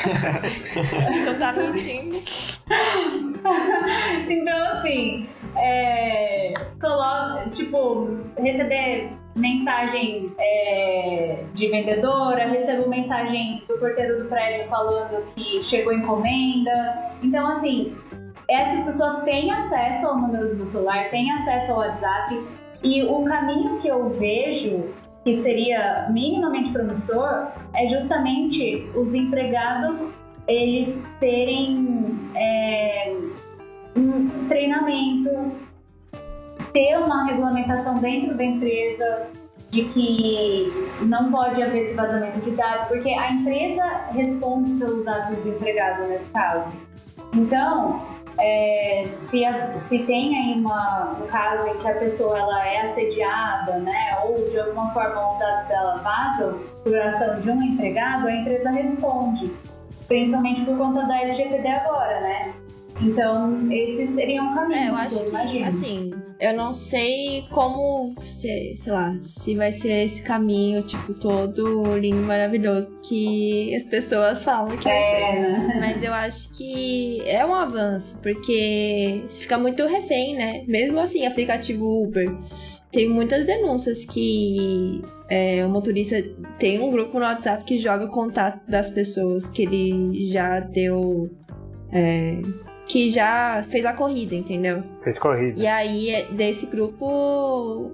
[laughs] Já tá mentindo. [laughs] [laughs] então, assim, é, coloca, tipo, receber mensagem é, de vendedora, recebo mensagem do porteiro do prédio falando que chegou encomenda. Então, assim, essas pessoas têm acesso ao número do celular, têm acesso ao WhatsApp, e o caminho que eu vejo que seria minimamente promissor é justamente os empregados eles terem é, um treinamento, ter uma regulamentação dentro da empresa de que não pode haver vazamento de dados, porque a empresa responde pelos dados do empregado nesse caso. Então, é, se, a- se tem aí uma, um caso em que a pessoa ela é assediada, né, ou de alguma forma os dados dela vazam por ação de um empregado, a empresa responde, principalmente por conta da LGPD agora, né? Então, esses seriam caminhos, É, eu acho que, imagino. assim, eu não sei como, se, sei lá, se vai ser esse caminho, tipo, todo lindo, maravilhoso, que as pessoas falam que vai ser. É, né? Mas eu acho que é um avanço, porque se fica muito refém, né? Mesmo assim, aplicativo Uber. Tem muitas denúncias que é, o motorista tem um grupo no WhatsApp que joga contato das pessoas que ele já deu. é, que já fez a corrida, entendeu? Fez corrida. E aí, é- desse grupo,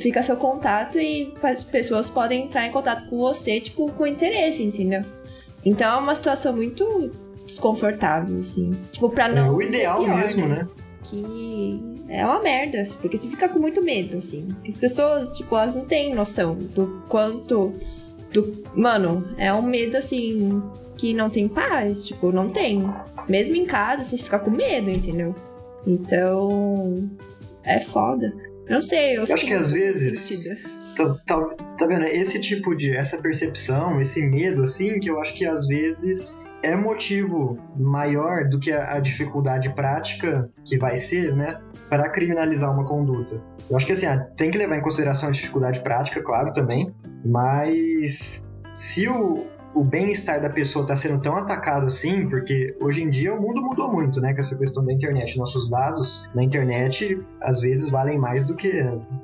fica seu contato e as pessoas podem entrar em contato com você, tipo, com interesse, entendeu? Então é uma situação muito desconfortável, assim. Tipo, pra É não. o ser ideal mesmo, né? Que é uma merda, porque você fica com muito medo, assim. As pessoas, tipo, elas não têm noção do quanto. Do... Mano, é um medo, assim, que não tem paz, tipo, não tem. Mesmo em casa, você fica com medo, entendeu? Então. É foda. Eu não sei, eu, acho fico que às vezes-. Tá, tá, tá vendo? Esse tipo de. Essa percepção, esse medo, assim, que eu acho que às vezes é motivo maior do que a, dificuldade prática que vai ser, né? Para criminalizar uma conduta. Eu acho que assim, ah, tem que levar em consideração a dificuldade prática, claro, também. Mas se o, o bem-estar da pessoa está sendo tão atacado assim, porque hoje em dia o mundo mudou muito, né? Com essa questão da internet. Nossos dados na internet às vezes valem mais do que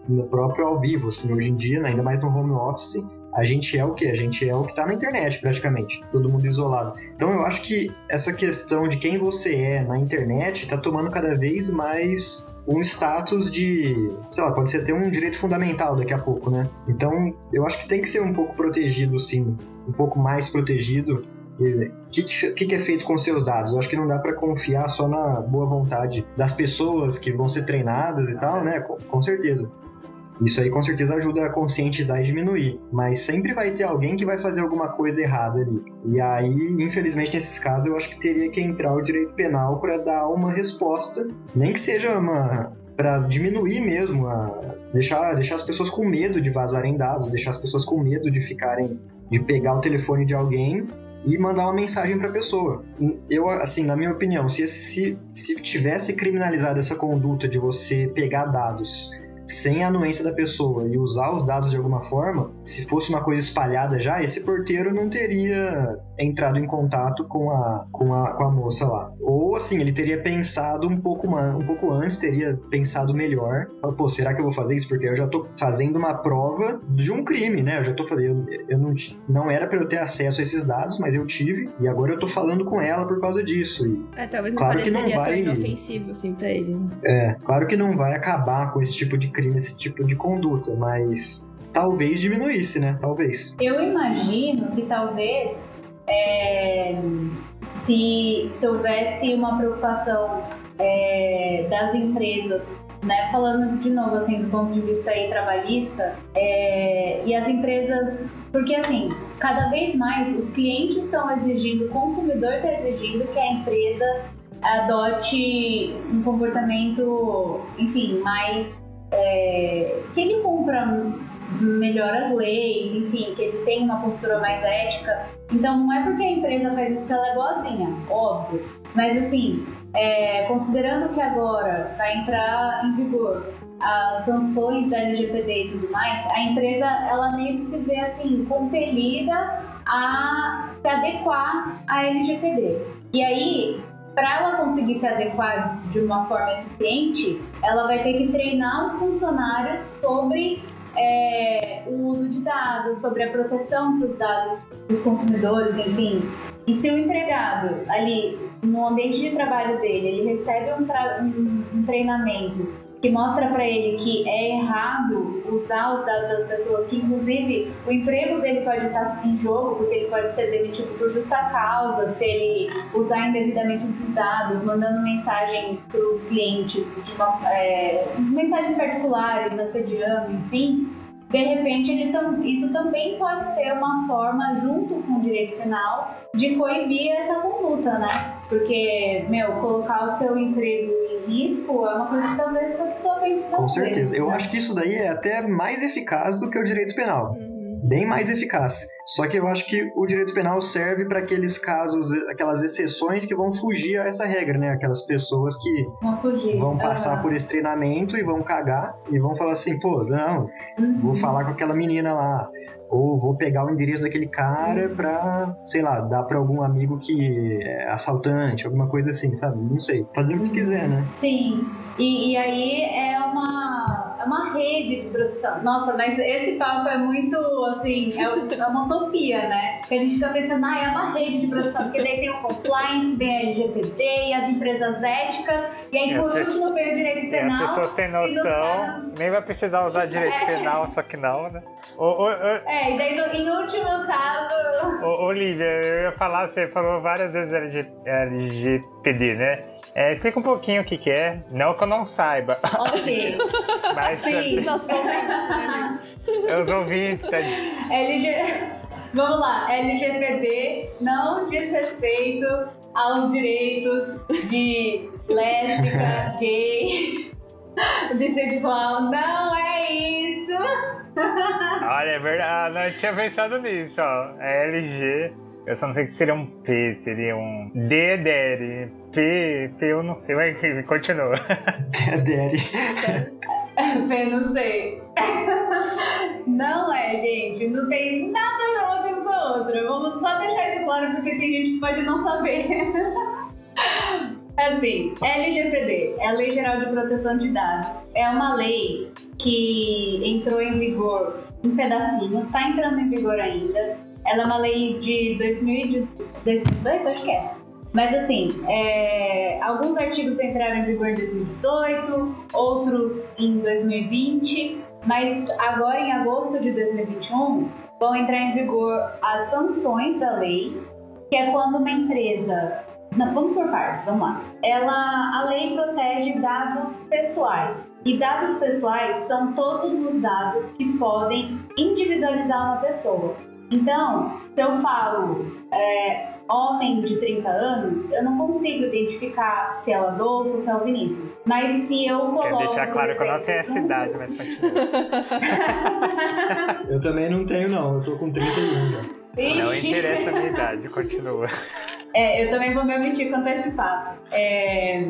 no próprio ao vivo, assim, hoje em dia, né, ainda mais no home office, a gente é o que? A gente é o que tá na internet, praticamente, todo mundo isolado. Então eu acho que essa questão de quem você é na internet tá tomando cada vez mais um status de, sei lá, pode ser ter um direito fundamental daqui a pouco, né? Então eu acho que tem que ser um pouco protegido, sim, um pouco mais protegido. O que, que, que é feito com seus dados? Eu acho que não dá para confiar só na boa vontade das pessoas que vão ser treinadas e tal, né? Com, com certeza. Isso aí com certeza ajuda a conscientizar e diminuir, mas sempre vai ter alguém que vai fazer alguma coisa errada ali. E aí, infelizmente, nesses casos, eu acho que teria que entrar o direito penal para dar uma resposta, nem que seja uma para diminuir mesmo a deixar deixar as pessoas com medo de vazarem dados, deixar as pessoas com medo de ficarem de pegar o telefone de alguém e mandar uma mensagem para a pessoa. Eu, assim, na minha opinião, se, se, se tivesse criminalizado essa conduta de você pegar dados sem a anuência da pessoa e usar os dados de alguma forma, se fosse uma coisa espalhada já, esse porteiro não teria entrado em contato com a, com a, com a moça lá. Ou assim, ele teria pensado um pouco, um pouco antes, teria pensado melhor. Pô, será que eu vou fazer isso? Porque eu já tô fazendo uma prova de um crime, né? Eu já tô falando, eu, eu não, não era para eu ter acesso a esses dados, mas eu tive, e agora eu tô falando com ela por causa disso. E, É, talvez não Claro que não vai- tão inofensivo assim pra ele. né? é, claro que não vai acabar com esse tipo de crime, esse tipo de conduta, mas talvez diminuísse, né? Talvez. Eu imagino que talvez é, se, se houvesse uma preocupação é, das empresas, né, falando de novo assim do ponto de vista aí trabalhista, é, e as empresas, porque assim, cada vez mais os clientes estão exigindo, o consumidor está exigindo que a empresa adote um comportamento, enfim, mais é, que ele cumpra melhor as leis, enfim, que ele tenha uma postura mais ética. Então não é porque a empresa faz isso que ela é boazinha, óbvio. Mas assim, é, considerando que agora vai entrar em vigor as sanções da LGPD e tudo mais, a empresa ela meio que se vê assim compelida a se adequar à LGPD. E aí, para ela conseguir se adequar de uma forma eficiente, ela vai ter que treinar os funcionários sobre é, o uso de dados, sobre a proteção dos dados dos consumidores, enfim. E se o empregado ali no ambiente de trabalho dele, ele recebe um, um- um treinamento que mostra para ele que é errado usar os dados das pessoas, que inclusive o emprego dele pode estar em jogo, porque ele pode ser demitido por justa causa, se ele usar indevidamente os dados, mandando mensagens para os clientes, é, mensagens particulares, assediando, enfim. De repente, isso também pode ser uma forma, junto com o direito penal, de coibir essa conduta, né? Porque, meu, colocar o seu emprego em risco é uma coisa que talvez a pessoa pense duas Com certeza. vezes, Eu né? acho que isso daí é até mais eficaz do que o direito penal. Uhum. Bem mais eficaz. Só que eu acho que o direito penal serve para aqueles casos, aquelas exceções que vão fugir a essa regra, né? Aquelas pessoas que fugir. vão passar Aham. por esse treinamento e vão cagar e vão falar assim, pô, não, Uhum. vou falar com aquela menina lá. Ou vou pegar o endereço daquele cara pra, sei lá, dar pra algum amigo que é assaltante, alguma coisa assim, sabe? Não sei. Fazer o que quiser, né? Sim, e, e aí é uma, é uma rede de produção. Nossa, mas esse papo é muito, assim, é, é uma utopia, né? Que a gente fica pensando, ah, é uma rede de produção, porque daí tem o compliance, vem a LGPD e as empresas éticas, e aí E por último vem o direito E as penal. pessoas têm no noção, nem vai precisar usar direito É. penal, só que não, né? É, e daí no, em último caso. Ô, Olivia, eu ia falar, você falou várias vezes LG, LGPD, né? É, explica um pouquinho o que, que é. Não que eu não saiba, Ok. [laughs] mas Sim. Nossa, [laughs] né? é os ouvintes, tá? LG... Vamos lá, LGPD não diz respeito aos direitos de lésbica, gay, [laughs] bissexual. Não é isso. [laughs] Olha, é verdade. Ah, não eu tinha pensado nisso, ó. É LG. Eu só não sei que seria um P, seria um D, Daddy. P, P, eu não sei, mas enfim, continua. [laughs] Daddy. Eu não sei. Não é, gente. Não tem nada a ver uma coisa com a outra. Vamos só deixar isso claro porque tem gente que pode não saber. Assim, LGPD é a Lei Geral de Proteção de Dados. É uma lei que entrou em vigor em pedacinhos, está entrando em vigor ainda. Ela é uma lei de 2018, acho que é. Mas assim, é, alguns artigos entraram em vigor em 2018, outros em 2020, mas agora em agosto de 2021 vão entrar em vigor as sanções da lei, que é quando uma empresa. Não, vamos por partes, vamos lá. Ela, a lei protege dados pessoais. E dados pessoais são todos os dados que podem individualizar uma pessoa. Então, se eu falo é, homem de 30 anos, eu não consigo identificar se é o Adolfo ou se é o Vinícius. Mas se eu coloco. Quero deixar claro que eu não tenho essa idade, mas continua. [laughs] Eu também não tenho, não. Eu tô com 31 já. Não interessa a minha idade, continua. É, eu também vou me omitir quanto a esse fato. É,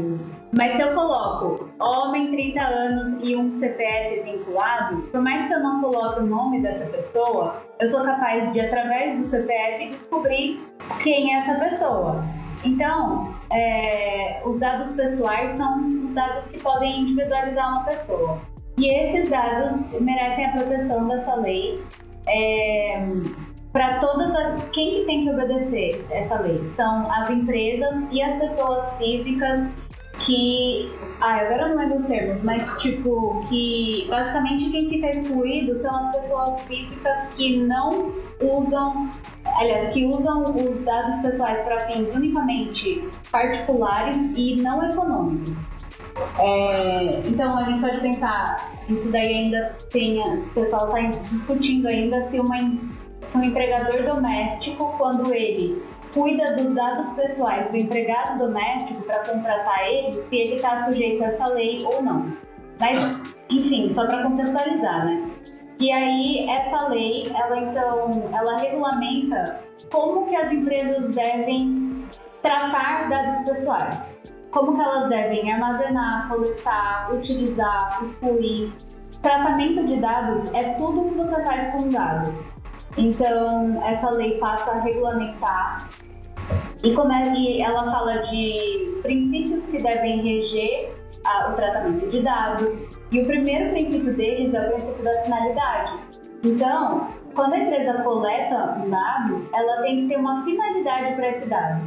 mas se eu coloco homem, 30 anos e um CPF vinculado, por mais que eu não coloque o nome dessa pessoa, eu sou capaz de, através do CPF, descobrir quem é essa pessoa. Então, é, os dados pessoais são os dados que podem individualizar uma pessoa. E esses dados merecem a proteção dessa lei. É, para todas as. Quem que tem que obedecer essa lei? São as empresas e as pessoas físicas que. Ah, agora não lembro os termos, mas tipo, que basicamente quem fica excluído são as pessoas físicas que não usam. Aliás, que usam os dados pessoais para fins unicamente particulares e não econômicos. É, então a gente pode pensar, isso daí ainda tem, o pessoal está discutindo ainda se, uma, um empregador doméstico, quando ele cuida dos dados pessoais do empregado doméstico para contratar ele, se ele está sujeito a essa lei ou não. Mas, enfim, só para contextualizar, né? E aí essa lei, ela então, ela regulamenta como que as empresas devem tratar dados pessoais como que elas devem armazenar, coletar, utilizar, excluir. Tratamento de dados é tudo que você faz com dados. Então, essa lei passa a regulamentar e, come- e ela fala de princípios que devem reger a- o tratamento de dados. E o primeiro princípio deles é o princípio da finalidade. Então, quando a empresa coleta um dado, ela tem que ter uma finalidade para esse dado.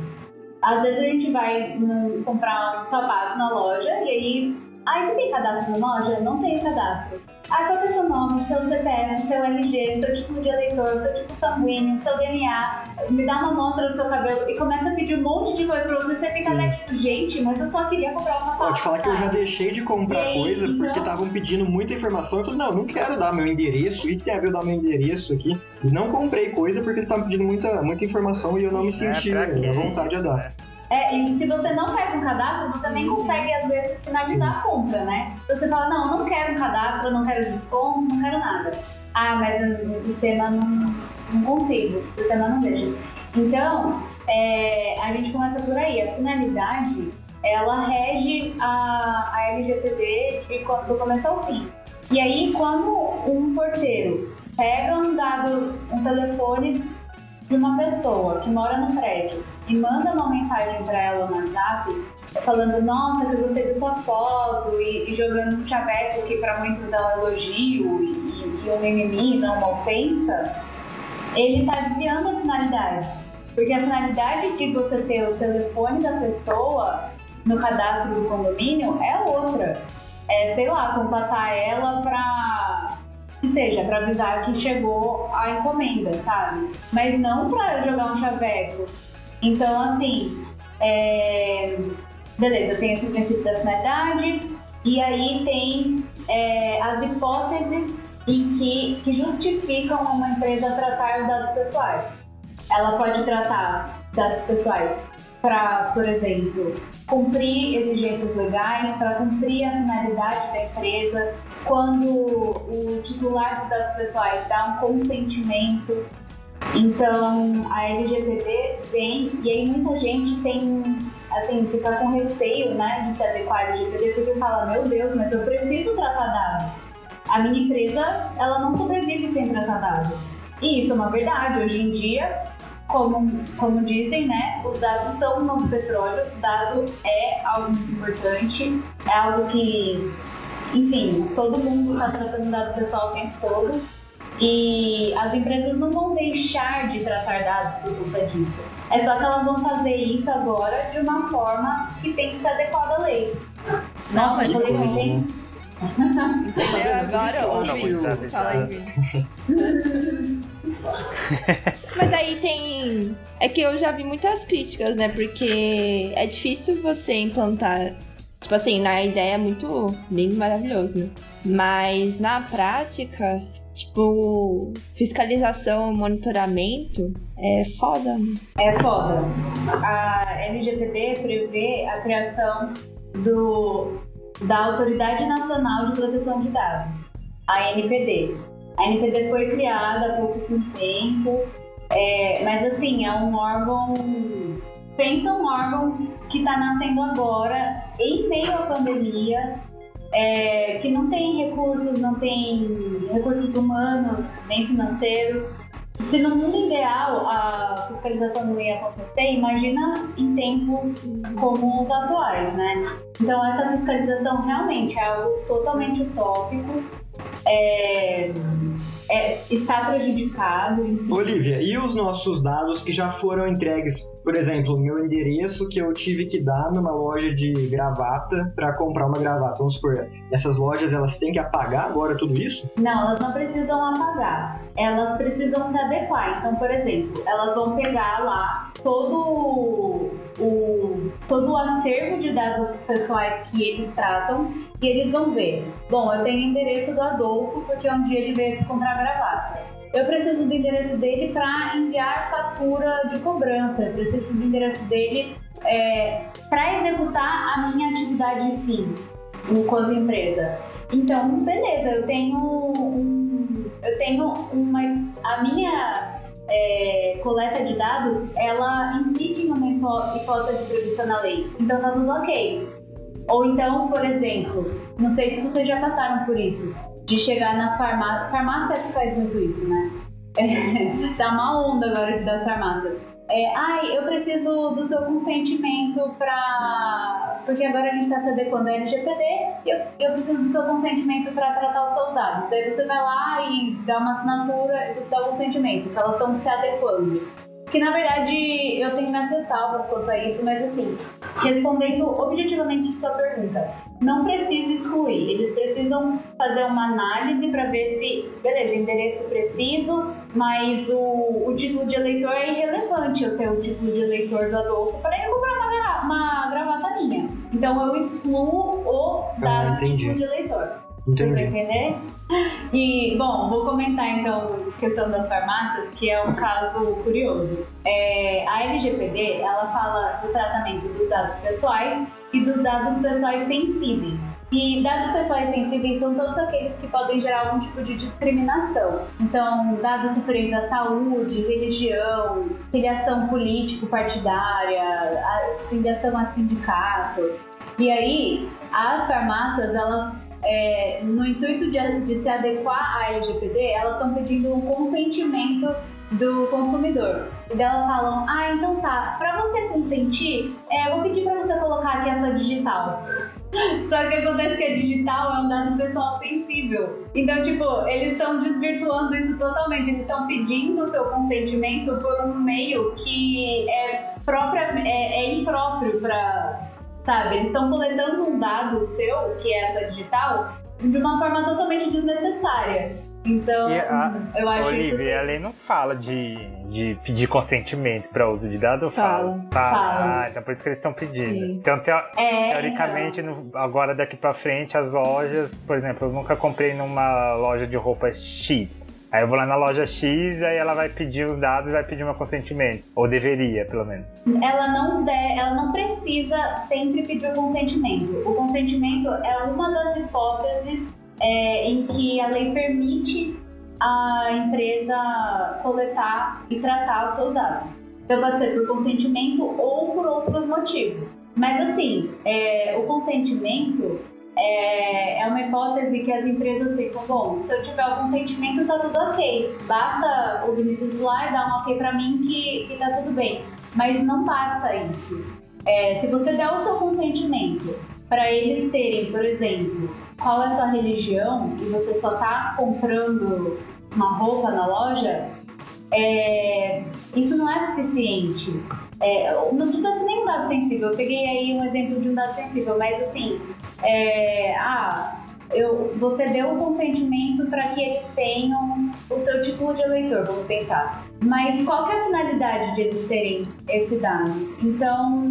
Às vezes a gente vai hum, comprar um sapato na loja e aí. Ah, você tem cadastro na loja? Não tenho cadastro. Ah, qual é o seu nome, seu CPF, seu LG, seu tipo de eleitor, seu tipo sanguíneo, seu DNA, me dá uma amostra do seu cabelo e começa a pedir um monte de coisa pra você. Você fica até tipo, gente, mas eu só queria comprar uma Pode falar que eu já deixei de comprar Sim, coisa porque então. estavam pedindo muita informação. Eu falei, não, eu não quero dar meu endereço. E tem a ver eu dar meu endereço aqui. E não comprei coisa porque eles estavam pedindo muita, muita informação e eu não me senti É, à vontade a dar. É, e se você não faz um cadastro, você nem consegue, às vezes, finalizar a compra, né? Então você fala, não, não quero um cadastro, não quero desconto, não quero nada. Ah, mas o sistema não, não consigo, o sistema não deixa. Então, é, a gente começa por aí. A finalidade, ela rege a, a LGPD do começo ao fim. E aí, quando um porteiro pega um dado, um telefone de uma pessoa que mora no prédio e manda uma mensagem pra ela no WhatsApp falando, nossa, que eu gostei da sua foto e, e jogando um chaveco que pra muitos é um elogio e, e, um mimimi, não uma ofensa, ele tá desviando a finalidade. Porque a finalidade de você ter o telefone da pessoa no cadastro do condomínio é outra. É, sei lá, contatar ela pra que seja, pra avisar que chegou a encomenda, sabe? Mas não pra jogar um chaveco. Então, assim, é... beleza, tem esse princípio da finalidade, e aí tem é, as hipóteses em que, que justificam uma empresa tratar os dados pessoais. Ela pode tratar dados pessoais para, por exemplo, cumprir exigências legais, para cumprir a finalidade da empresa, quando o titular dos dados pessoais dá um consentimento. Então, a LGPD vem, e aí muita gente tem, assim, fica com receio, né, de se adequar à LGPD, porque fala, meu Deus, mas eu preciso tratar dados. A minha empresa, ela não sobrevive sem tratar dados. E isso é uma verdade. Hoje em dia, como, como dizem, né, os dados são o novo petróleo, dado é algo importante, é algo que, enfim, todo mundo está tratando dado pessoal o tempo todo. E as empresas não vão deixar de tratar dados por conta disso. É só que elas vão fazer isso agora de uma forma que tem que ser adequada à lei. Não, mas eu coisa, lembrei. né? Agora eu o acho que Vini. o- Fala aí, Vini. [laughs] Mas aí tem. É que eu já vi muitas críticas, né? Porque é difícil você implantar Tipo assim, na ideia é muito lindo maravilhoso, né? Mas na prática, tipo, fiscalização, monitoramento é foda. né? É foda. A LGPD prevê a criação do, da Autoridade Nacional de Proteção de Dados, a NPD. A NPD foi criada há pouco tempo, é, mas assim, é um órgão. Pensa um órgão que está nascendo agora, em meio à pandemia, é, que não tem recursos, não tem recursos humanos, nem financeiros. Se no mundo ideal a fiscalização não ia acontecer, imagina em tempos como os atuais, né? Então essa fiscalização realmente é algo totalmente utópico, é, é, está prejudicado. enfim. Olivia, e os nossos dados que já foram entregues? Por exemplo, o meu endereço que eu tive que dar numa loja de gravata para comprar uma gravata. Vamos supor, essas lojas elas têm que apagar agora tudo isso? Não, elas não precisam apagar. Elas precisam se adequar. Então, por exemplo, elas vão pegar lá todo o, todo o acervo de dados pessoais que eles tratam e eles vão ver. Bom, eu tenho o endereço do Adolfo porque um dia ele veio comprar gravata. Eu preciso do endereço dele para enviar fatura de cobrança. Eu preciso do endereço dele para executar a minha atividade fim enquanto empresa. Então, beleza, eu tenho um, eu tenho uma a minha é, coleta de dados, ela incide uma hipó- hipótese prevista na lei. Então tá tudo ok. Ou então, por exemplo, não sei se vocês já passaram por isso, de chegar nas farmácias. Farmácia que faz muito isso, né? [laughs] tá uma onda agora das farmácias. É, ai, eu preciso do seu consentimento pra. Porque agora a gente tá se adequando à LGPD e eu, eu preciso do seu consentimento pra tratar os seus dados. Daí você vai lá e dá uma assinatura e dá o consentimento, que elas estão se adequando. Que na verdade eu tenho minhas ressalvas quanto a isso, mas assim, respondendo objetivamente sua pergunta, não precisa excluir, eles precisam fazer uma análise para ver se, beleza, endereço preciso, mas o, o título de eleitor é irrelevante eu ter o título de eleitor do Adolfo para ele comprar uma, uma gravata minha. Então eu excluo o Ah, da entendi. título de eleitor. Entendi. entender? E, bom, vou comentar então a questão das farmácias, que é um caso curioso. É, a LGPD, ela fala do tratamento dos dados pessoais e dos dados pessoais sensíveis. E dados pessoais sensíveis são todos aqueles que podem gerar algum tipo de discriminação. Então, dados referentes à saúde, religião, filiação político-partidária, filiação a sindicato. E aí, as farmácias, elas é, no intuito de, de se adequar à LGPD, elas estão pedindo um consentimento do consumidor. E daí elas falam, ah, então tá, pra você consentir, é, eu vou pedir pra você colocar aqui a sua digital. [laughs] Só que acontece que a digital é um dado pessoal sensível. Então, tipo, eles estão desvirtuando isso totalmente. Eles estão pedindo o seu consentimento por um meio que é, própria, é, é impróprio pra, sabe? Eles estão coletando um dado seu, que é essa digital, de uma forma totalmente desnecessária. Então, a- eu acho Olivia, isso. a lei não fala de, de pedir consentimento para uso de dados? ou Fala. Fala. Fala. Ah, então por isso que eles estão pedindo. Sim. Então, teo- É, teoricamente, no- agora daqui pra frente, as lojas, por exemplo, eu nunca comprei numa loja de roupa X. Aí eu vou lá na loja X, aí ela vai pedir os dados e vai pedir meu consentimento. Ou deveria, pelo menos. ela não der, ela não precisa sempre pedir o consentimento. O consentimento é uma das hipóteses é, em que a lei permite a empresa coletar e tratar os seus dados. Então pode ser por consentimento ou por outros motivos. Mas assim, é, o consentimento é, é uma hipótese que as empresas ficam, bom, se eu tiver o consentimento tá tudo ok. Basta o Vinícius lá e dar um ok pra mim que, que tá tudo bem. Mas não basta isso. É, se você der o seu consentimento para eles terem, por exemplo, qual é a sua religião e você só tá comprando uma roupa na loja, é, isso não é suficiente. É, não precisa ser nem um dado sensível. Eu peguei aí um exemplo de um dado sensível, mas assim, é, ah, eu, você deu o consentimento para que eles tenham o seu título de eleitor, vamos pensar. Mas qual que é a finalidade de eles terem esse dado? Então,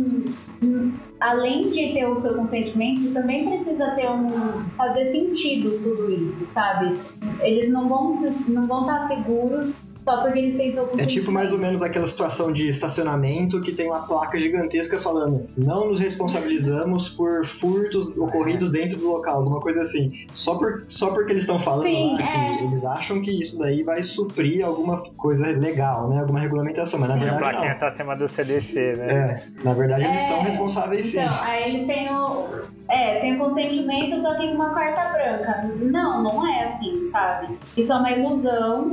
hum, além de ter o seu consentimento, também precisa ter um fazer sentido tudo isso, sabe? Eles não vão não vão estar seguros só porque eles têm seu É tipo mais ou menos aquela situação de estacionamento que tem uma placa gigantesca falando não nos responsabilizamos por furtos ocorridos dentro do local, alguma coisa assim. Só, por, só porque eles estão falando Sim, lá que é. eles acham que isso daí vai suprir alguma coisa legal, né? Alguma regulamentação, mas na A verdade plaquinha não. tá acima do CDC, né? É, na verdade eles É, são responsáveis sim. Então, aí eles têm o. É, tem o consentimento, só tem uma carta branca. Não, não é assim, sabe? Isso é uma ilusão.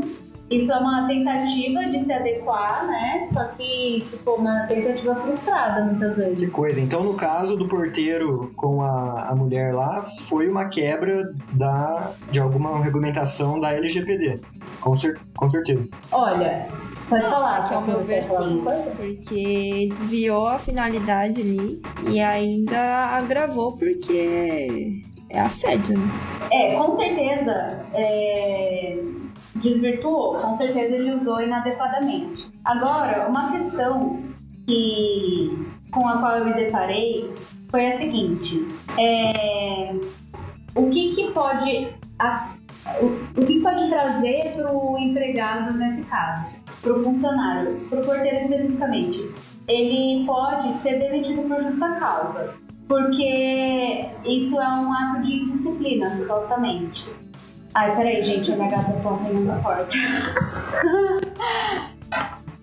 Isso é uma tentativa de se adequar, né? Só que, tipo, uma tentativa frustrada muitas Que vezes. coisa. Então, no caso do porteiro com a, a mulher lá, foi uma quebra da, de alguma regulamentação da LGPD. Com, cer com certeza. Olha, pode falar. Que é o meu ver sim, porque desviou a finalidade ali e ainda agravou porque é assédio, né? É, com certeza é, desvirtuou, com certeza ele usou inadequadamente. Agora, uma questão que, com a qual eu me deparei foi a seguinte: é, o que, que pode a- o, o que pode trazer para o empregado nesse caso, para o funcionário, para o porteiro especificamente? Ele pode ser demitido por justa causa, porque isso é um ato de indisciplina, supostamente. Ai, peraí, gente, a minha gata tá abrindo a porta.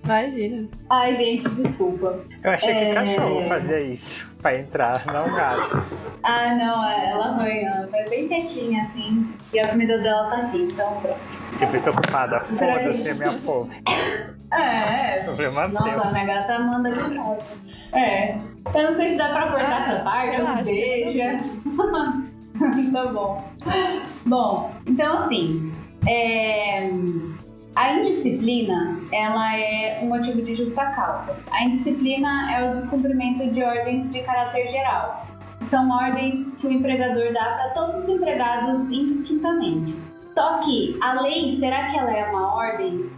Imagina. Ai, gente, desculpa. Eu achei que É. cachorro fazia isso pra entrar, não gato. Ah, não, é, ela arranha, ela é bem quietinha, assim, e a comida dela tá aqui, então pronto. Fiquei preocupada. Foda-se a minha fome. É, Problema nossa, seu. a minha gata manda aqui em casa. É, eu não sei se dá pra cortar Ah, essa parte, se deixa. [laughs] [laughs] tá bom. Bom, então assim, é, a indisciplina, ela é um motivo de justa causa. A indisciplina é o descumprimento de ordens de caráter geral. São ordens que o empregador dá para todos os empregados indistintamente. Só que a lei, será que ela é uma ordem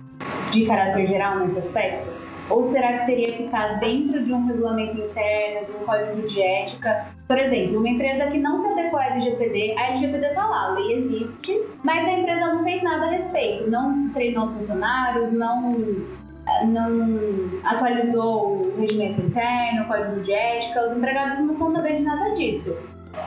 de caráter geral nesse aspecto? Ou será que que estar dentro de um regulamento interno, de um código de ética? Por exemplo, uma empresa que não se adequou à LGPD, a LGPD está lá, a lei existe, mas a empresa não fez nada a respeito, não treinou os funcionários, não, não atualizou o regimento interno, o código de ética, os empregados não estão sabendo nada disso.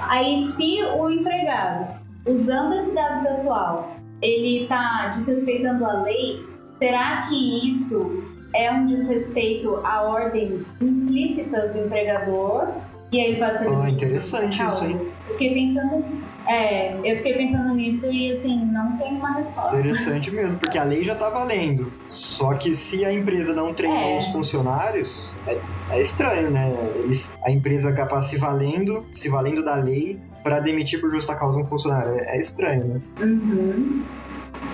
Aí, se o empregado, usando esse dado pessoal, ele está desrespeitando a lei, será que isso é um desrespeito a ordens implícitas do empregador? E aí ele pode ser. Ah, interessante isso, hein? Eu fiquei pensando. É, eu fiquei pensando nisso e assim, não tem uma resposta. Interessante mesmo, porque a lei já tá valendo. Só que se a empresa não treinou É. os funcionários, é, é estranho, né? Eles, a empresa capaz se valendo, se valendo da lei para demitir por justa causa um funcionário. É, é estranho, né? Uhum.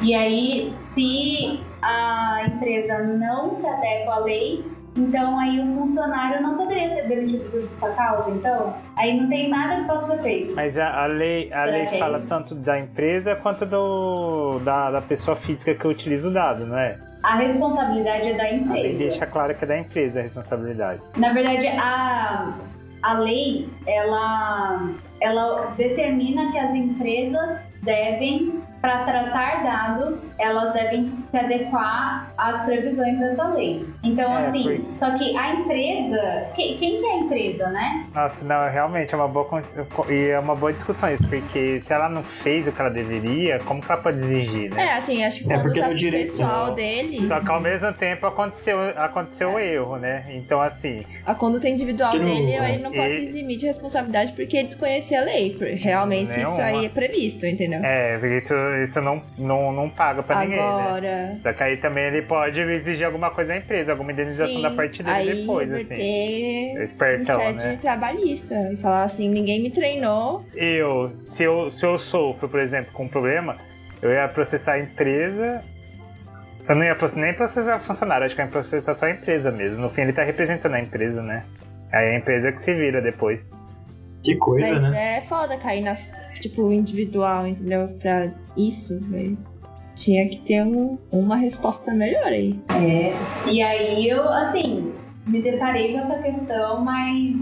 E aí, se a empresa não se adequa à lei, então aí o funcionário não poderia ser demitido por justa causa. Então, aí não tem nada que possa ser feito. Mas a, a lei, a lei fala tanto da empresa quanto do, da, da pessoa física que utiliza o dado, não é? A responsabilidade é da A lei empresa. deixa claro que é da empresa a responsabilidade. Na verdade, a, a lei, ela, ela determina que as empresas devem, para tratar dados, elas devem se adequar às previsões dessa lei. Então, É, assim, porque- só que a empresa, que- quem que é a empresa, né? Nossa, não, realmente é uma boa e é uma boa discussão isso, porque se ela não fez o que ela deveria, como que ela pode exigir, né? É, assim, acho que É, porque tá no direito- pessoal não. dele, Só que ao mesmo tempo aconteceu, aconteceu o erro, né? Então assim, a conduta individual não- dele, ele não pode E- se eximir de responsabilidade porque desconhecia a lei. Realmente isso Nenhuma. aí é previsto, entendeu? é, isso, isso não, não, não paga pra ninguém, né? Agora, Só que aí também ele pode exigir alguma coisa da empresa, alguma indenização sim, da parte dele aí depois, assim. Espertão, sede né? trabalhista e falar assim, ninguém me treinou. Eu se, eu, se eu sofro, por exemplo, com um problema, eu ia processar a empresa. Eu não ia nem processar o funcionário, acho que ia processar só a empresa mesmo. No fim, ele tá representando a empresa, né? Aí a empresa que se vira depois. Que coisa, Mas né? é foda cair nas, tipo, individual, entendeu? Pra isso, velho. Tinha que ter um- uma resposta melhor aí. É. E aí eu, assim, me deparei com essa questão, mas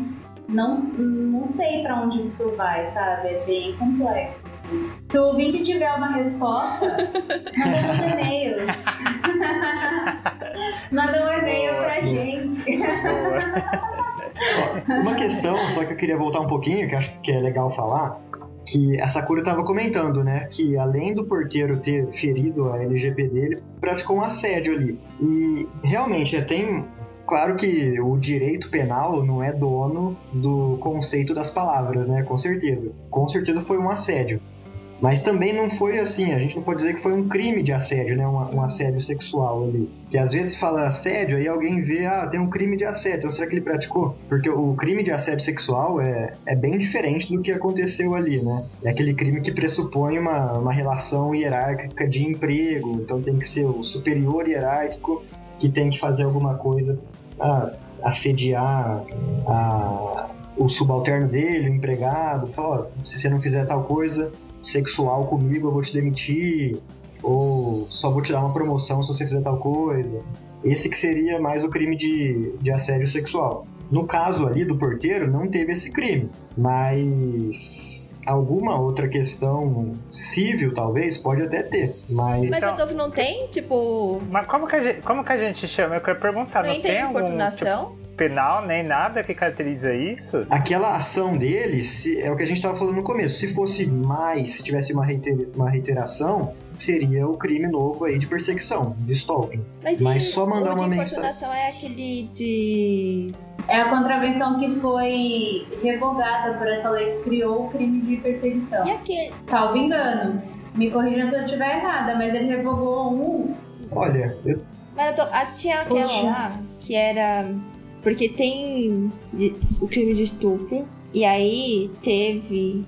não, não sei pra onde isso vai, sabe? É bem complexo. Se o ouvinte tiver uma resposta, [laughs] manda um e-mail. [laughs] manda um e-mail pra gente. [laughs] Uma questão, só que eu queria voltar um pouquinho, que acho que é legal falar, que a Sakura estava comentando, né? Que além do porteiro ter ferido a LGPD, ele praticou um assédio ali. E realmente, é, tem. Claro que o direito penal não é dono do conceito das palavras, né? Com certeza. Com certeza foi um assédio. Mas também não foi assim, a gente não pode dizer que foi um crime de assédio, né? Um, um assédio sexual ali. Que às vezes fala assédio, aí alguém vê, ah, tem um crime de assédio, então será que ele praticou? Porque o crime de assédio sexual é, é bem diferente do que aconteceu ali, né? É aquele crime que pressupõe uma, uma relação hierárquica de emprego, então tem que ser o superior hierárquico que tem que fazer alguma coisa, ah, assediar a, o subalterno dele, o empregado, falar, ó, se você não fizer tal coisa, sexual comigo, eu vou te demitir, ou só vou te dar uma promoção se você fizer tal coisa. Esse que seria mais o crime de, de assédio sexual. No caso ali do porteiro, não teve esse crime, mas alguma outra questão civil, talvez, pode até ter, mas... Mas Então- Adolfo não tem, tipo, Mas como que, a gente, como que a gente chama? Eu quero perguntar, não nem tem tem algum importunação? tipo, penal nem nada que caracteriza isso? Aquela ação dele, se- é o que a gente estava falando no começo. Se fosse mais, se tivesse uma, reiter- uma reiteração, seria o crime novo aí de perseguição, de stalking. Mas, Mas só mandar uma mensagem. é aquele de... É a contravenção que foi revogada por essa lei que criou o crime de perseguição. E aquele... Salvo engano. Me corrija se eu estiver errada, mas ele revogou um. Olha, eu Mas eu tô- ah, tinha aquela lá que era. Porque tem o crime de estupro, e aí teve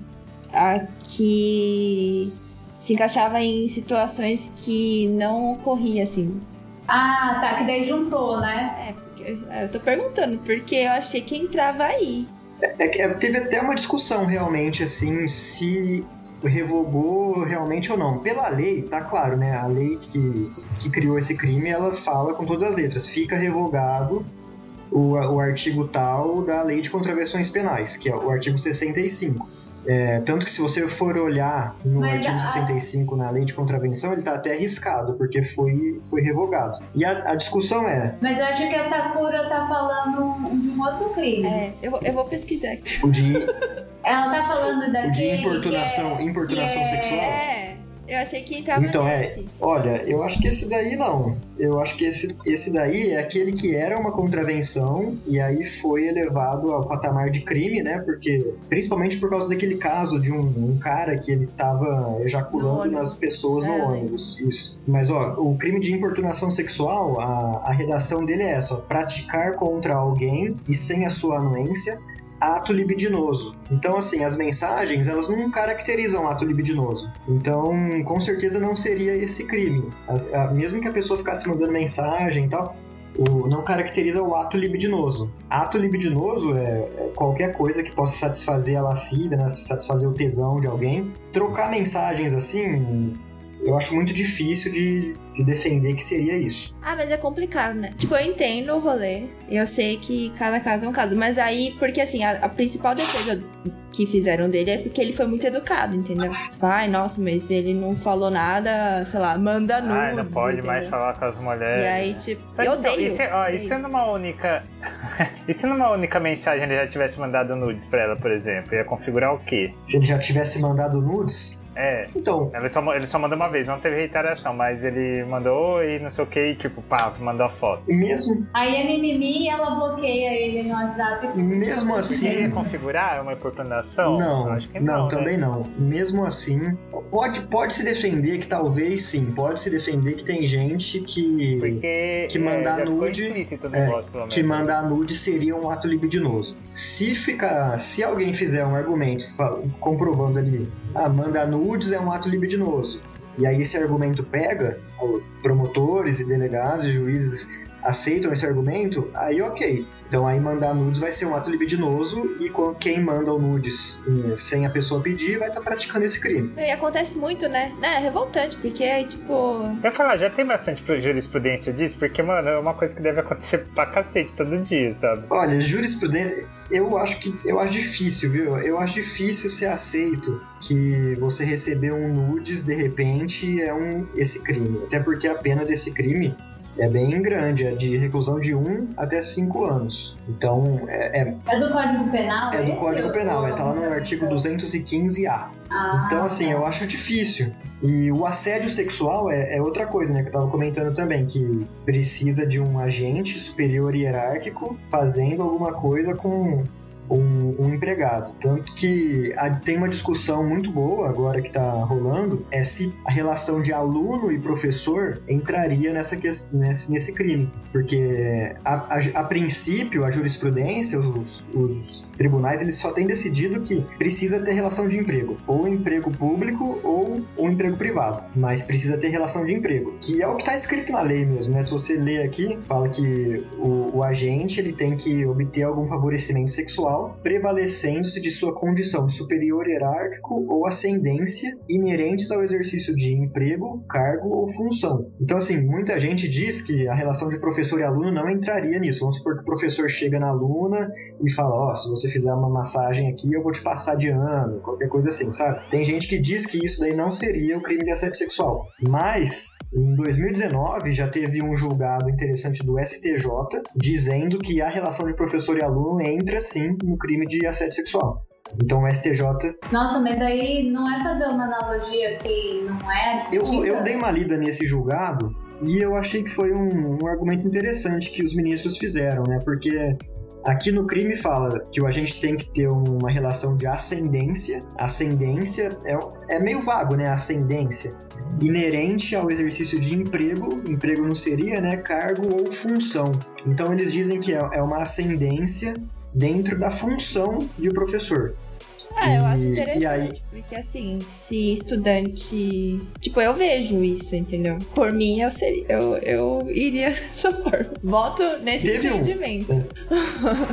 a que se encaixava em situações que não ocorria assim. Ah, tá, que daí juntou, né? É, porque eu tô perguntando, porque eu achei que entrava aí. É que teve até uma discussão realmente, assim, se revogou realmente ou não. Pela lei, tá claro, né? A lei que, que criou esse crime, ela fala com todas as letras. Fica revogado o, o artigo tal da lei de contravenções penais, que é o artigo 65. É, tanto que se você for olhar no Mas artigo a- 65 na lei de contravenção, ele tá até arriscado, porque foi, foi revogado. E a, a discussão é, Mas eu acho que a Sakura tá falando de um outro crime. É, eu, vou- eu vou pesquisar aqui. o de, Ela tá falando o daquele. de importunação, que é- importunação que é- sexual. É, eu achei que entrava Então, é. nesse. Olha, eu acho que esse daí não. Eu acho que esse, esse daí é aquele que era uma contravenção e aí foi elevado ao patamar de crime, né? Porque, principalmente por causa daquele caso de um, um cara que ele tava No ejaculando nas pessoas no É, eu ônibus. Isso. Mas, ó, o crime de importunação sexual, a, a redação dele é essa: ó, praticar contra alguém e sem a sua anuência ato libidinoso. Então, assim, as mensagens, elas não caracterizam ato libidinoso. Então, com certeza não seria esse crime. As- a- mesmo que a pessoa ficasse mandando mensagem e tal, o- não caracteriza o ato libidinoso. Ato libidinoso é, é qualquer coisa que possa satisfazer a lascívia, né, satisfazer o tesão de alguém. Trocar mensagens assim, eu acho muito difícil de, de defender que seria isso. Ah, mas é complicado, né? Tipo, eu entendo o rolê. Eu sei que cada caso é um caso. Mas aí, porque assim, a, a principal defesa que fizeram dele é porque ele foi muito educado, entendeu? Ai, nossa, mas ele não falou nada, sei lá, manda nudes. Ai, não pode mais entendeu? falar com as mulheres. E aí, tipo, Mas eu então, odeio. E se, ó, e odeio. se numa única. [laughs] e se numa única mensagem ele já tivesse mandado nudes pra ela, por exemplo? Ia configurar o quê? Se ele já tivesse mandado nudes, É. então, Ele só, ele só mandou uma vez, não teve reiteração, mas ele mandou e não sei o que, e tipo, pá, mandou a foto. mesmo, Aí é mimimi e ela bloqueia ele no WhatsApp. mesmo assim. ia configurar uma importunação? Não, acho que não, não, né? também não. Mesmo assim, pode, pode se defender que talvez sim, pode se defender que tem gente que, Porque que mandar é, já ficou nude- é, negócio, pelo menos. que mandar nude seria um ato libidinoso. Se ficar, se alguém fizer um argumento comprovando ali, ah, mandar nudes é um ato libidinoso. E aí esse argumento pega, promotores e delegados e juízes aceitam esse argumento, aí ok. Então aí mandar nudes vai ser um ato libidinoso e com- quem manda o nudes eh, sem a pessoa pedir vai estar praticando esse crime. E acontece muito, né? É revoltante, porque aí, tipo. Vai falar, já tem bastante jurisprudência disso, porque, mano, é uma coisa que deve acontecer pra cacete todo dia, sabe? Olha, jurisprudência, eu acho que eu acho difícil, viu? Eu acho difícil ser aceito que você receber um nudes de repente é um esse crime. Até porque a pena desse crime é bem grande, é de reclusão de 1 até 5 anos. Então, é, é, É do Código Penal? é do? Código Penal, é, tá lá no artigo 215-A. Ah, Então, assim, eu acho difícil. E o assédio sexual é, é outra coisa, né? Que eu tava comentando também, que precisa de um agente superior hierárquico fazendo alguma coisa com um, um empregado. Tanto que a- tem uma discussão muito boa agora que tá rolando, é se a relação de aluno e professor entraria nessa nesse, nesse crime. Porque, a, a, a princípio, a jurisprudência, os, os tribunais, eles só têm decidido que precisa ter relação de emprego, ou emprego público ou um emprego privado, mas precisa ter relação de emprego, que é o que está escrito na lei mesmo, né? Se você ler aqui, fala que o, o agente ele tem que obter algum favorecimento sexual, prevalecendo-se de sua condição superior hierárquico ou ascendência inerentes ao exercício de emprego, cargo ou função. Então, assim, muita gente diz que a relação de professor e aluno não entraria nisso. Vamos supor que o professor chega na aluna e fala: Ó, se você fizer uma massagem aqui, eu vou te passar de ano, qualquer coisa assim, sabe? Tem gente que diz que isso daí não seria o crime de assédio sexual. Mas, em 2019, já teve um julgado interessante do STJ dizendo que a relação de professor e aluno entra sim no crime de assédio sexual. Então o STJ. Nossa, mas aí não é fazer uma analogia que não é. Eu, eu dei uma lida nesse julgado e eu achei que foi um, um argumento interessante que os ministros fizeram, né? Porque Aqui no crime fala que o agente tem que ter uma relação de ascendência. Ascendência é, é meio vago, né? Ascendência. Inerente ao exercício de emprego, emprego não seria, né? Cargo ou função. Então eles dizem que é, é uma ascendência dentro da função de professor. Ah, eu acho interessante, aí- porque assim, se estudante. Tipo, eu vejo isso, entendeu? Por mim, eu seria. Eu, eu iria [laughs] dessa forma. Voto nesse Teve um- entendimento.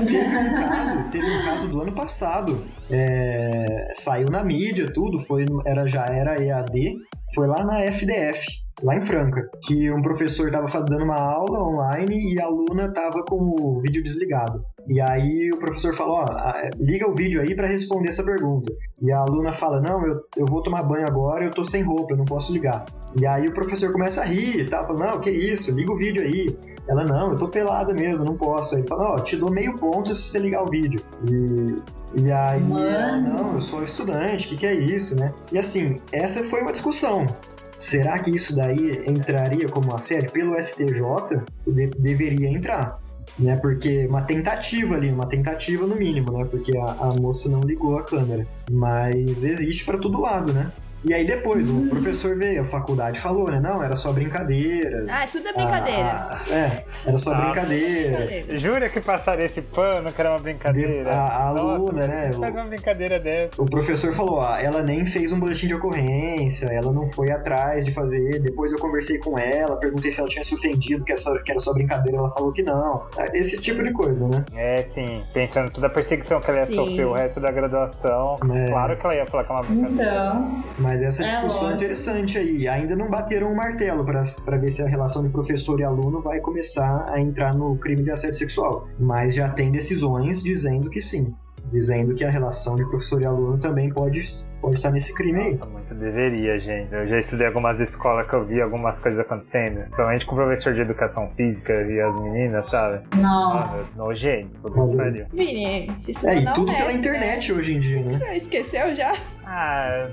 Teve um caso, teve um caso do ano passado. é, saiu na mídia, tudo, foi, era, já era EAD, foi lá na FDF, lá em Franca, que um professor estava dando uma aula online e a aluna estava com o vídeo desligado. E aí o professor falou, a- liga o vídeo aí para responder essa pergunta. E a aluna fala, não, eu, eu vou tomar banho agora, eu tô sem roupa, eu não posso ligar. E aí o professor começa a rir e tal, fala, não, que isso, liga o vídeo aí. Ela, não, eu tô pelada mesmo, não posso. Aí ele fala, ó, te dou meio ponto se você ligar o vídeo. E, e aí ela, não, eu sou estudante, o que, que é isso, né? E assim, essa foi uma discussão. Será que isso daí entraria como assédio? Pelo STJ, de- deveria entrar. Né, porque uma tentativa ali, uma tentativa no mínimo, né? Porque a, a moça não ligou a câmera. Mas existe pra todo lado, né? E aí depois, o professor veio, a faculdade falou, né? Não, era só brincadeira. Ah, tudo é brincadeira. Ah, é, era só Nossa. brincadeira. Jura que passaram esse pano que era uma brincadeira? A- a Nossa, aluna, né, Faz o- uma brincadeira dessa. O professor falou, ó, ela nem fez um boletim de ocorrência, ela não foi atrás de fazer. Depois eu conversei com ela, perguntei se ela tinha se ofendido, que, essa, que era só brincadeira, ela falou que não. Esse tipo de coisa, né? É, sim. Pensando toda a perseguição que ela ia Sim. sofrer o resto da graduação. É. Claro que ela ia falar que é uma brincadeira. Então, Mas essa É, discussão é lógico. interessante aí. Ainda não bateram o martelo pra pra ver se a relação de professor e aluno vai começar a entrar no crime de assédio sexual. Mas já tem decisões dizendo que sim. Dizendo que a relação de professor e aluno também pode, pode estar nesse crime aí. Nossa, muito deveria, gente. Eu já estudei algumas escolas que eu vi algumas coisas acontecendo. Principalmente com o professor de educação física e as meninas, sabe? não. Mano, nojento. puta que pariu. Vini, se isso É, não e um tudo pela mestre, internet hoje em dia, né? Né? Você esqueceu já? Ah,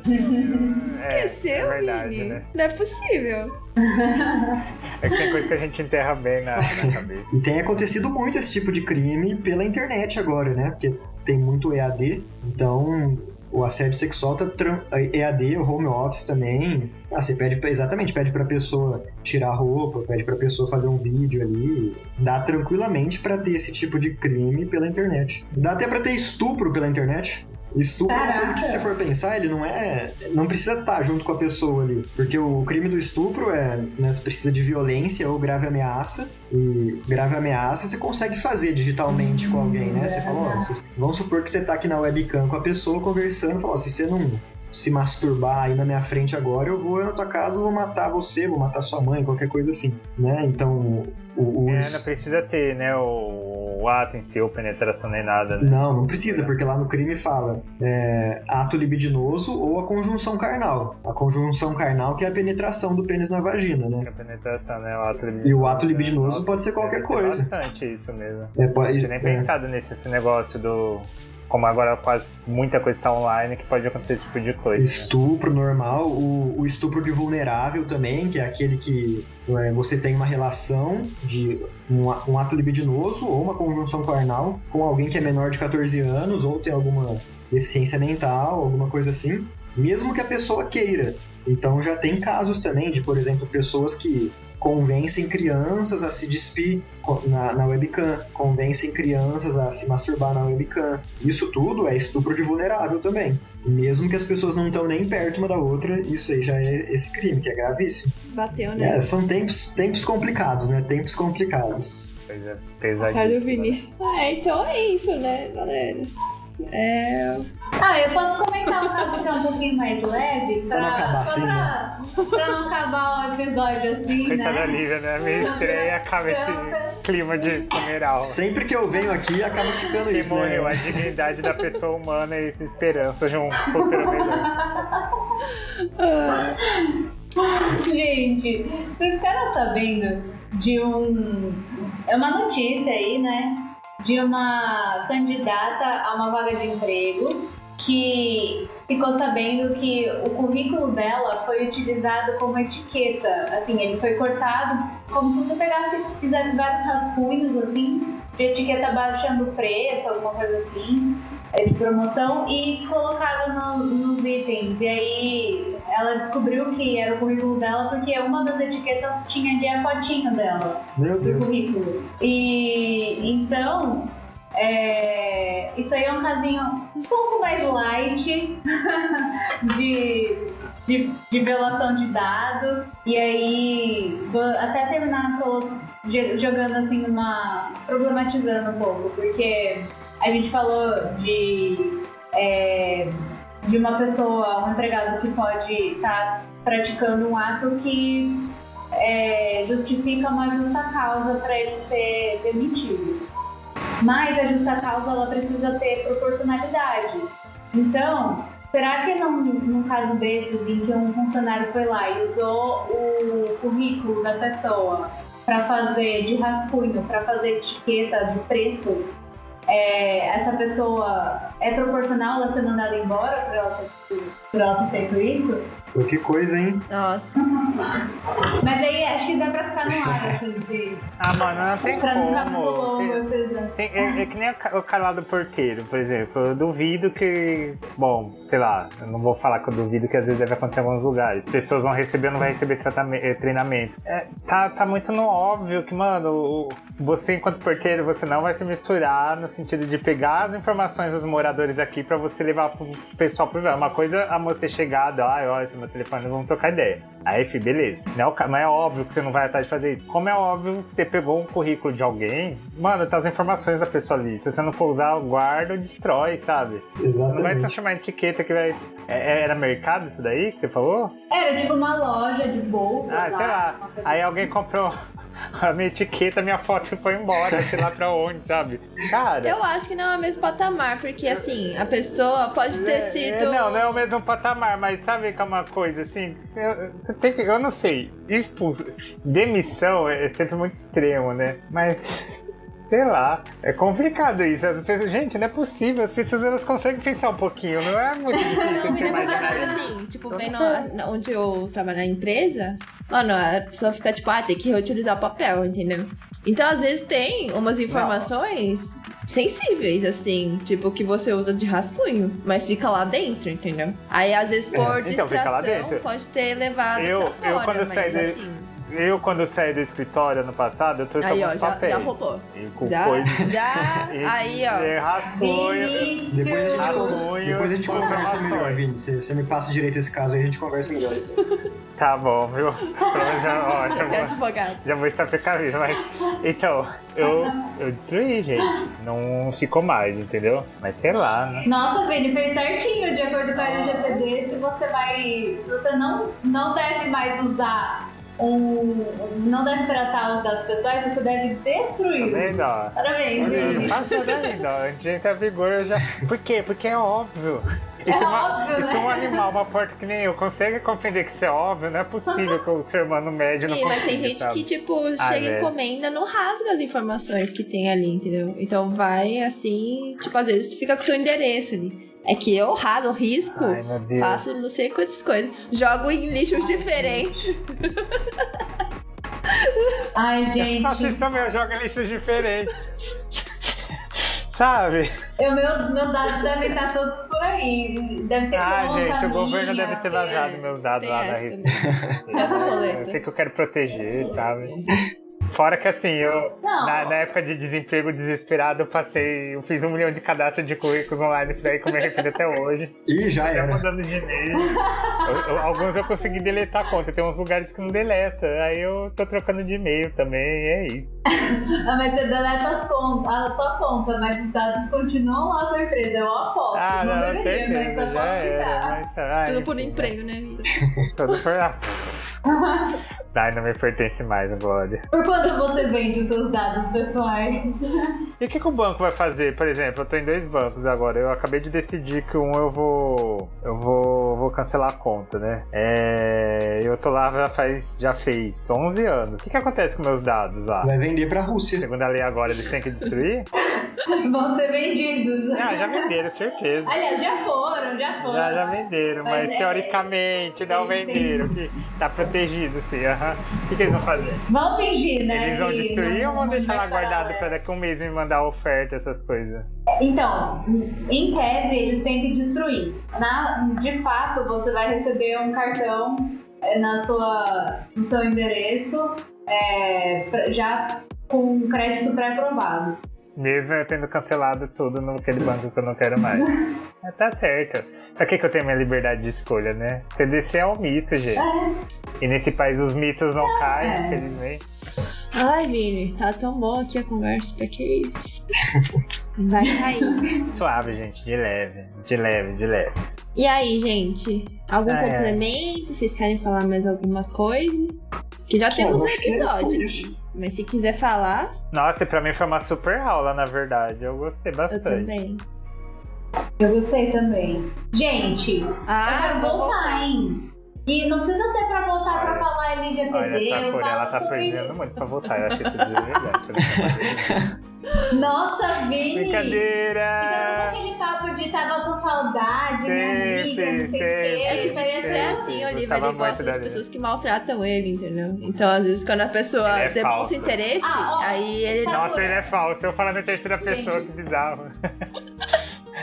é, Esqueceu, é verdade, Vini? né? Não é possível. [laughs] É que tem coisa que a gente enterra bem na, na cabeça. E tem acontecido muito esse tipo de crime pela internet agora, né? Porque tem muito EAD, então o assédio sexual tá EAD, o home office também. Ah, você pede pra- exatamente, pede pra pessoa tirar a roupa, pede pra pessoa fazer um vídeo ali. Dá tranquilamente pra ter esse tipo de crime pela internet. Dá até pra ter estupro pela internet. Estupro é uma coisa que, se for pensar, ele não é. Não precisa estar junto com a pessoa ali. Porque o crime do estupro é. Né, você precisa de violência ou grave ameaça. E grave ameaça você consegue fazer digitalmente com alguém, né? Você fala, ó, vamos supor que você tá aqui na webcam com a pessoa conversando, fala, ó, se você não se masturbar aí na minha frente agora, eu vou na tua casa, vou matar você, vou matar sua mãe, qualquer coisa assim, né? Então, o, o- É, não precisa ter, né, o, o ato em si, ou penetração nem nada, né? Não, não precisa, porque lá no crime fala é, ato libidinoso ou a conjunção carnal. A conjunção carnal que é a penetração do pênis na vagina, né? A penetração, né? O ato libidinoso. E o ato libidinoso Nossa, pode ser qualquer coisa. bastante isso mesmo. É, pode, tinha nem é, pensado nesse esse negócio do. Como agora quase muita coisa tá online, que pode acontecer esse tipo de coisa. né? estupro normal, o, o estupro de vulnerável também, que é aquele que é, você tem uma relação de um, um ato libidinoso ou uma conjunção carnal com alguém que é menor de 14 anos ou tem alguma deficiência mental, alguma coisa assim, mesmo que a pessoa queira. Então já tem casos também de, por exemplo, pessoas que convencem crianças a se despir na, na webcam, convencem crianças a se masturbar na webcam. Isso tudo é estupro de vulnerável também. Mesmo que as pessoas não estão nem perto uma da outra, isso aí já é esse crime, que é gravíssimo. Bateu, né? É, são tempos, tempos complicados, né? Tempos complicados. Coisa Cara do pesadíssima. Vinícius. É, então é isso, né, galera? É. Ah, eu posso comentar um caso que é um pouquinho mais leve? Pra, Pra não acabar assim, pra, pra não acabar o episódio assim, Coitada da né? Lívia, né? Minha estreia acaba esse clima de funeral. Sempre que eu venho aqui, acaba ficando Que isso, né? morreu a dignidade da pessoa humana e essa esperança de um futuro melhor. [laughs] Gente, vocês ficaram sabendo de um. É uma notícia aí, né? De uma candidata a uma vaga de emprego que ficou sabendo que o currículo dela foi utilizado como etiqueta. Assim, ele foi cortado como se você pegasse, fizesse vários rascunhos, assim, de etiqueta baixando preço, alguma coisa assim, é, de promoção, e colocado no- nos itens. E aí ela descobriu que era o currículo dela porque uma das etiquetas tinha ali a fotinho dela Meu Deus. currículo. E então, é, isso aí é um casinho um pouco mais light [laughs] de, de, de violação de dados. E aí, até terminar tô jo- jogando assim uma. problematizando um pouco, porque a gente falou de. é, de uma pessoa, um empregado que pode estar praticando um ato que é, justifica uma justa causa para ele ser demitido. Mas a justa causa ela precisa ter proporcionalidade. Então, será que num, num caso desses em que um funcionário foi lá e usou o currículo da pessoa para fazer de rascunho, para fazer etiqueta de preço, é, essa pessoa é proporcional ela ser mandada embora por ela ter, por ela ter feito isso? Pô, que coisa, hein? Nossa. [laughs] Mas aí acho que dá pra ficar no ar, [laughs] assim, de, Ah, mano, não tem pra não ficar muito como. o episódio. Tem- é, é que nem o cara lá do porteiro, por exemplo. Eu duvido que. Bom, sei lá, eu não vou falar que eu duvido que às vezes deve acontecer em alguns lugares. Pessoas vão receber ou não vai receber eh, treinamento. É, tá, tá muito no óbvio que, mano, você, enquanto porteiro, você não vai se misturar no sentido de pegar as informações dos moradores aqui pra você levar pro pessoal privado. Uma coisa a moça ter chegado, ah, ó, esse é meu telefone, vamos trocar ideia. Aí, fi, beleza. Não é, mas é óbvio que você não vai atrás de fazer isso. Como é óbvio que você pegou um currículo de alguém, mano, tá as informações da pessoa ali. Se você não for usar, guarda ou destrói, sabe? Não vai Exatamente. transformar em etiqueta que vai. É- Era mercado isso daí que você falou? Era tipo uma loja de bolsa. Ah, sei lá. uma coisa Aí alguém comprou a minha etiqueta, minha foto foi embora, sei lá pra onde, sabe? Cara. Eu acho que não é o mesmo patamar, porque assim, a pessoa pode ter É, sido. é, não, não é o mesmo patamar, mas sabe que é uma coisa assim? Você, você tem que. Eu não sei. Expulso. Demissão é sempre muito extremo, né? Mas. Sei lá, é complicado isso. As pessoas, gente, não é possível. As pessoas elas conseguem pensar um pouquinho, não é muito difícil de [laughs] Não, às imaginar isso. assim, tipo, Eu vendo não a- onde eu trabalho na empresa, mano, a pessoa fica tipo, ah, tem que reutilizar o papel, entendeu? Então, às vezes, tem umas informações sensíveis, assim, tipo, que você usa de rascunho, mas fica lá dentro, entendeu? Aí, às vezes, por então fica lá distração, pode ter levado Eu- pra eu fora, quando mas saí de- assim... Eu, quando saí do escritório ano passado, eu trouxe Aí, ó, alguns já, papéis. já roubou. E com Já, coisas. já, [laughs] e- aí, ó. e rascunho. Vinícius. Depois a gente, Rascunho depois a gente conversa melhor, Vini. Você, você me passa direito esse caso aí, a gente conversa melhor depois. [laughs] Tá bom, viu? Pelo já, ó, já, Tem vou, advogado. já vou estar precavido, mas. Então, eu, eu destruí, gente. Não ficou mais, entendeu? Mas sei lá, né? Nossa, Vini, fez certinho de acordo com a LGPD. Se você vai. Se você não, não deve mais usar um. Não deve tratar os dados pessoais, você deve Tá destruir. vendo, ó? Parabéns, Olha aí. Não Vini. passa ainda, ó. Entrar em vigor, eu já. Por quê? Porque é óbvio. E se, uma, óbvio, e se né? um animal, uma porta que nem eu, consegue compreender que isso é óbvio, não é possível que o ser humano médio não Sim, mas tem gente sabe? que, tipo, Ah, chega e velho. encomenda, não rasga as informações que tem ali, entendeu? Então vai assim, tipo, às vezes fica com o seu endereço ali. É que eu rasgo, risco, Ai, meu Deus. faço não sei quantas coisas. Jogo em lixos diferentes. [laughs] Ai, gente. isso também, em lixos diferentes. Sabe? Eu, meu, meus dados devem estar todos por aí. Deve ter Ah, gente, o minha. governo deve ter vazado meus dados Tem lá da essa Receita. Tem essa. O que, [laughs] que eu quero proteger, sabe? Fora que assim, eu Não. na, na época de desemprego desesperado, eu passei, eu fiz um milhão de cadastros de currículos online por aí que eu me arrependo até hoje. [laughs] Ih, já era. mandando de e-mail. Alguns eu consegui deletar a conta, tem uns lugares que não deleta. Aí eu tô trocando de e-mail também, e é isso. [laughs] Ah, mas você deleta as contas, a sua conta, mas os dados continuam lá na sua empresa. Eu aposto. Ah, não, não, deveria, certeza, mas já era. Mas, ah, Tudo por emprego, né, vida? [laughs] Tudo por. [laughs] Ai, não me pertence mais, Glória. Por quanto você vende os seus dados pessoais? E o que, que o banco vai fazer? Por exemplo, eu tô em dois bancos agora. Eu acabei de decidir que um eu vou. Eu vou, vou cancelar a conta, né? É, eu tô lá já faz. Já fez 11 anos. O que, que acontece com meus dados lá? Vai vender pra Rússia. Segundo a lei agora, eles têm que destruir? [laughs] Vão ser vendidos. Ah, já venderam, certeza. Aliás, já foram, já foram. Já, já venderam, Mas mas, é- teoricamente não venderam. Que tá protegido, sim. aham. O que, que eles vão fazer? Vão fingir, né? Eles vão destruir não- ou vão deixar falar, guardado né? pra daqui um mês me mandar oferta, essas coisas? Então, em tese, eles têm que destruir. Na, de fato, você vai receber um cartão é, na sua, no seu endereço é, já com crédito pré-aprovado. Mesmo eu tendo cancelado tudo naquele banco que eu não quero mais. [laughs] Mas tá certo. Pra que, que eu tenho minha liberdade de escolha, né? CDC é um mito, gente. E nesse país os mitos não caem, É. infelizmente. Ai, Vini, tá tão bom aqui a conversa, pra que isso? Vai cair. [laughs] Suave, gente, de leve, de leve, de leve. E aí, gente? Algum Ai, ai. complemento? Vocês querem falar mais alguma coisa? Que já temos um é episódio. Mas se quiser falar, Nossa, e pra mim foi uma super aula, na verdade. Eu gostei eu bastante. também. Eu gostei também. Gente, Ah, pra vou voltar, voltar. hein? E não precisa ser pra voltar pra Olha. falar LGPD. Olha, essa eu cor, ela tá sobre- perdendo muito pra voltar. Eu achei tudo deselegante. [laughs] Nossa, Vini! Brincadeira! Então, aquele papo de tava com saudade, minha amiga, não sei o. É que sempre. Vinícius é assim, gostava Ele gosta das da pessoas que maltratam ele, entendeu? Então, às vezes, quando a pessoa é demonstra falso. interesse, Ah, ó, aí ele tá não. Nossa, ele é falso. Eu falando em terceira pessoa, que bizarro.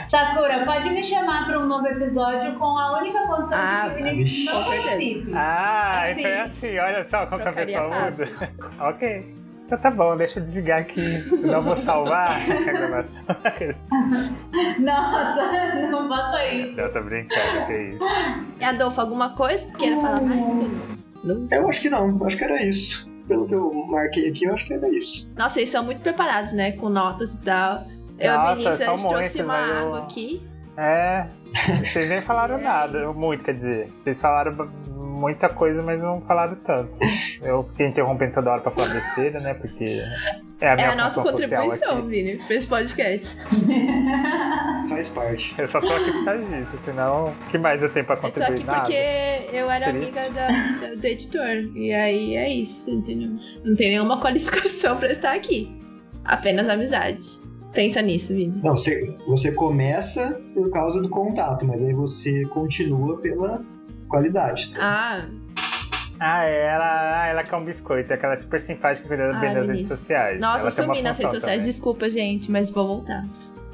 Sakura, pode me chamar para um novo episódio com a única condição Ah, de que o Vinícius vixe. não participe. Ah, Assim. então é assim. Olha só como que a pessoa fácil. muda. [laughs] ok. Então tá bom, deixa eu desligar aqui. Eu não vou salvar [laughs] a gravação. [laughs] Nossa, não faça isso. Eu tô brincando, que isso. E Adolfo, alguma coisa que queira falar mais? Não? Eu acho que não, acho que era isso. Pelo que eu marquei aqui, eu acho que era isso. Nossa, eles são muito preparados, né? Com notas e tal. Eu Nossa, Vinícius, a gente trouxe uma eu- água aqui. É. [laughs] Vocês nem falaram nada, muito quer dizer. Vocês falaram muita coisa, mas não falaram tanto. Eu fiquei interrompendo toda hora pra falar besteira, né? Porque é a É minha a nossa contribuição, aqui. Vini, pra esse podcast. [laughs] Faz parte. Eu só tô aqui por causa disso, senão o que mais eu tenho pra Eu tô contribuir? aqui Nada. porque eu era Triste. amiga da, da- do editor. E aí é isso, entendeu? Não tem nenhuma [laughs] qualificação pra estar aqui. Apenas amizade. Pensa nisso, Vini. Não, você, você começa por causa do contato, mas aí você continua pela qualidade. tá? Ah, Ah, é, ela, ah, ela quer um biscoito, é aquela super simpática cuidando Ai, bem das redes sociais. nossa, ela uma sumi nas redes sociais. também. Desculpa, gente, mas vou voltar.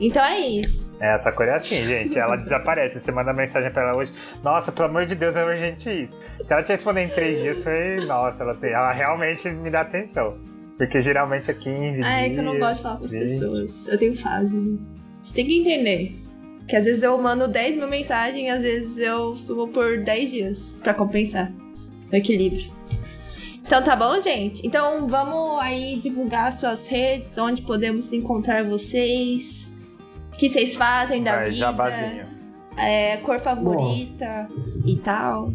Então é isso. É, essa cor é assim, gente. Ela desaparece. Você manda mensagem pra ela hoje. Nossa, pelo amor de Deus, é urgente isso. Se ela te responder em três dias, foi. Nossa, ela, tem... ela realmente me dá atenção. Porque geralmente é 15 Ah, é que eu não gosto de falar com as 20. pessoas. Eu tenho fases. Você tem que entender. Que às vezes eu mando 10 mil mensagens, às vezes eu sumo por 10 dias pra compensar o equilíbrio. Então tá bom, gente? Então vamos aí divulgar suas redes, onde podemos encontrar vocês, o que vocês fazem da Vai, vida, jabazinho. é, cor favorita e tal.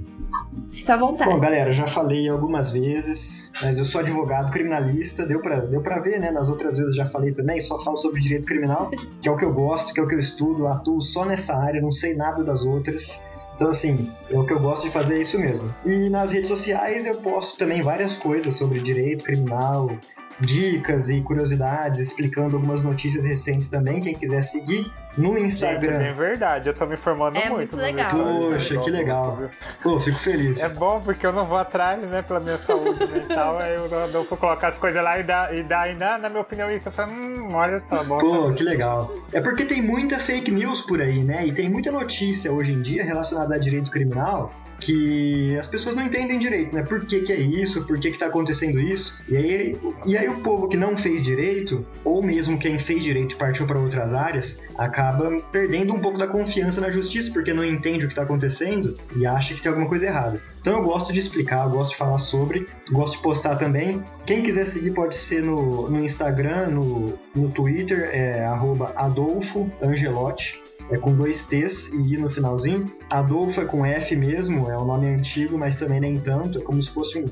Fica à vontade. Bom, galera, já falei algumas vezes, mas eu sou advogado criminalista, deu pra, deu ver, né? Nas outras vezes já falei também, só falo sobre direito criminal, que é o que eu gosto, que é o que eu estudo, atuo só nessa área, não sei nada das outras. Então, assim, é o que eu gosto de fazer é isso mesmo. E nas redes sociais eu posto também várias coisas sobre direito criminal, dicas e curiosidades, explicando algumas notícias recentes também, quem quiser seguir. No Gente, é Instagram. bem verdade, eu tô me informando É muito. muito legal. Poxa, que legal. Pô, fico feliz. É bom porque eu não vou atrás, né, pela minha saúde mental, aí eu não, não vou colocar as coisas lá e dar, e dar ainda, na minha opinião, isso. Eu falo, hum, olha só, bom. Pô, que legal. É porque tem muita fake news por aí, né? E tem muita notícia hoje em dia relacionada a direito criminal que as pessoas não entendem direito, né? Por que, que é isso? Por que, que tá acontecendo isso? E aí, e aí o povo que não fez direito, ou mesmo quem fez direito e partiu para outras áreas, acaba perdendo um pouco da confiança na justiça, porque não entende o que tá acontecendo e acha que tem alguma coisa errada. Então eu gosto de explicar, eu gosto de falar sobre, gosto de postar também. Quem quiser seguir pode ser no, no Instagram, no, no Twitter, é Adolfo Angelotti, é com dois T's e I no finalzinho. Adolfo é com F mesmo, é um nome antigo, mas também nem tanto, é como se fosse um,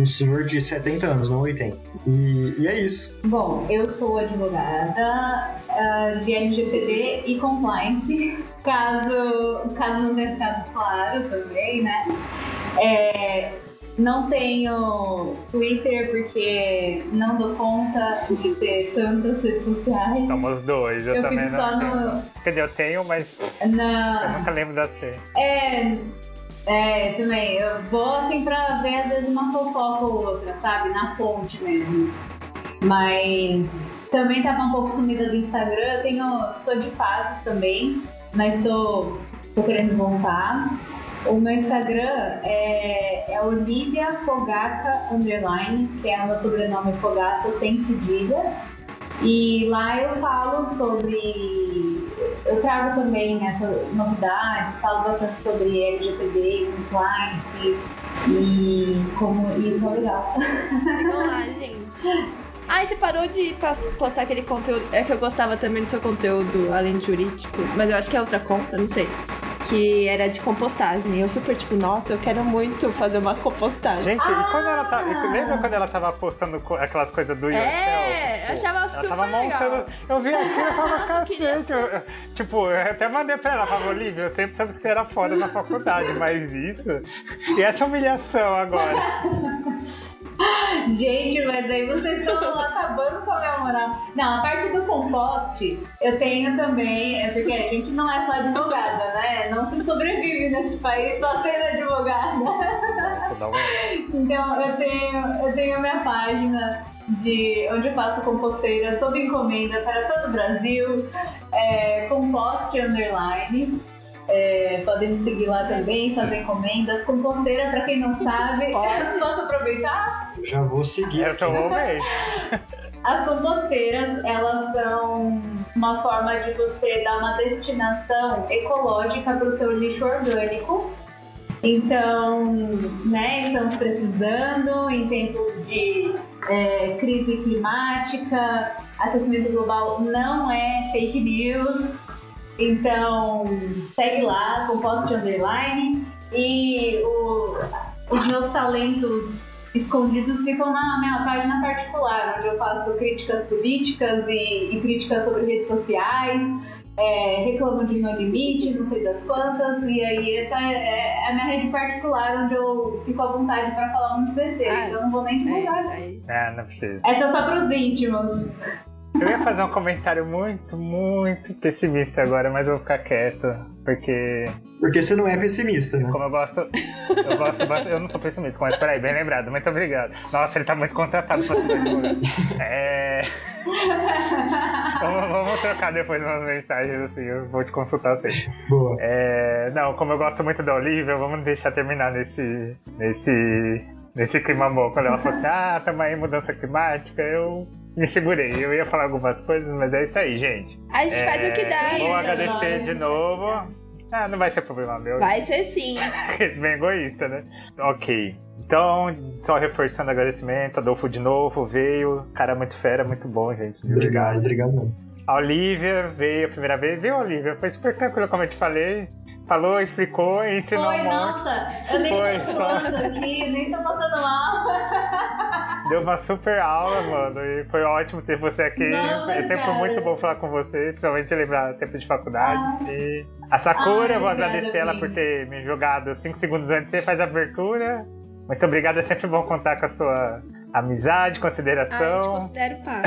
um senhor de 70 anos, não 80. E, e é isso. Bom, eu sou advogada ah, de LGPD e compliance, caso, caso não tenha ficado claro também, né? É, não tenho Twitter porque não dou conta de ter tantas redes sociais. Somos dois, eu, Eu também não tenho. no. Quer dizer, eu tenho, mas eu Na, nunca lembro da C. é, é, também. Eu vou assim pra ver às vezes uma fofoca ou outra, sabe? Na fonte mesmo. Mas também tava um pouco sumida do Instagram. Eu tenho. sou de fases também, mas tô, tô querendo voltar. O meu Instagram é, é Olivia Fogata Underline, que é o meu sobrenome Fogata sem cedilha. E lá eu falo sobre. Eu trago também essas novidades, falo bastante sobre LGPD, compliance e como isso é legal. Sigam lá, gente. Ai, você parou de postar aquele conteúdo. É que eu gostava também do seu conteúdo, além de jurídico, mas eu acho que é outra conta, não sei. Que era de compostagem. Eu super, tipo, nossa, eu quero muito fazer uma compostagem. Gente, e quando ela tá. Ah! Lembra quando ela tava postando aquelas coisas do yourself? É, eu achava ela super tava legal. montando. Eu vi aquilo e falava, cacete. eu- eu- tipo, eu até mandei pra ela, falava, Olivia, eu sempre soube que você era foda na faculdade, mas isso. E essa humilhação agora. [laughs] [laughs] Gente, mas aí vocês estão acabando com a minha moral. Não, a parte do compost, eu tenho também, é porque a gente não é só advogada, né? Não se sobrevive nesse país só sendo advogada. [laughs] Então eu tenho, eu tenho a minha página de onde eu faço composteira sob encomenda para todo o Brasil, é, compost underline. É, podem me seguir lá também, fazer encomendas. Composteira, para quem não sabe, posso aproveitar? Já vou seguir. Essa aqui. vou [laughs] ver. As composteiras, elas são uma forma de você dar uma destinação ecológica para o seu lixo orgânico. Então, né, estamos precisando em tempos de é, crise climática, aquecimento global não é fake news. Então, segue lá, Compost Underline. E o- os meus talentos escondidos ficam na minha página particular, onde eu faço críticas políticas e, e críticas sobre redes sociais, é, reclamo de meu limite, não sei das quantas, e aí essa é, é a minha rede particular, onde eu fico à vontade para falar muito besteira, Ah, então eu não vou nem É divulgar. isso aí. É, não precisa. Essa é só pros íntimos. Eu ia fazer um comentário muito, muito pessimista agora, mas eu vou ficar quieto. Porque, Porque você não é pessimista, né? como eu gosto. Eu gosto bastante. Eu não sou pessimista, mas peraí, bem lembrado. Muito obrigado. Nossa, ele tá muito contratado pra ser advogado. É. vamos, vamos trocar depois umas mensagens assim, eu vou te consultar sempre. Boa. É, não, como eu gosto muito da Olivia, vamos deixar terminar nesse. nesse. nesse clima bom. Quando ela falou assim, ah, tamo aí mudança climática, eu me segurei. Eu ia falar algumas coisas, mas é isso aí, gente. A gente faz o que dá, Vou né? agradecer de novo. Ah, não vai ser problema meu. Vai ser sim. [laughs] Bem egoísta, né? Ok. Então, só reforçando o agradecimento, Adolfo de novo veio. Cara, muito fera, muito bom, gente. Obrigado, obrigado mesmo. A Olivia veio a primeira vez. Viu, Olivia? Foi super tranquilo, como eu te falei. Falou, explicou, ensinou Foi, um monte. nossa, eu nem Foi, tô só- aqui, nem tô passando mal. [laughs] Deu uma super aula, mano. E foi ótimo ter você aqui. Nossa, é sempre cara. muito bom falar com você, principalmente lembrar tempo de faculdade. E a Sakura, Ai, vou obrigada, agradecer ela por ter me jogado 5 segundos antes. Você faz a abertura. Muito obrigado, é sempre bom contar com a sua amizade, Ah, eu te consideração. considero [coughs] pá.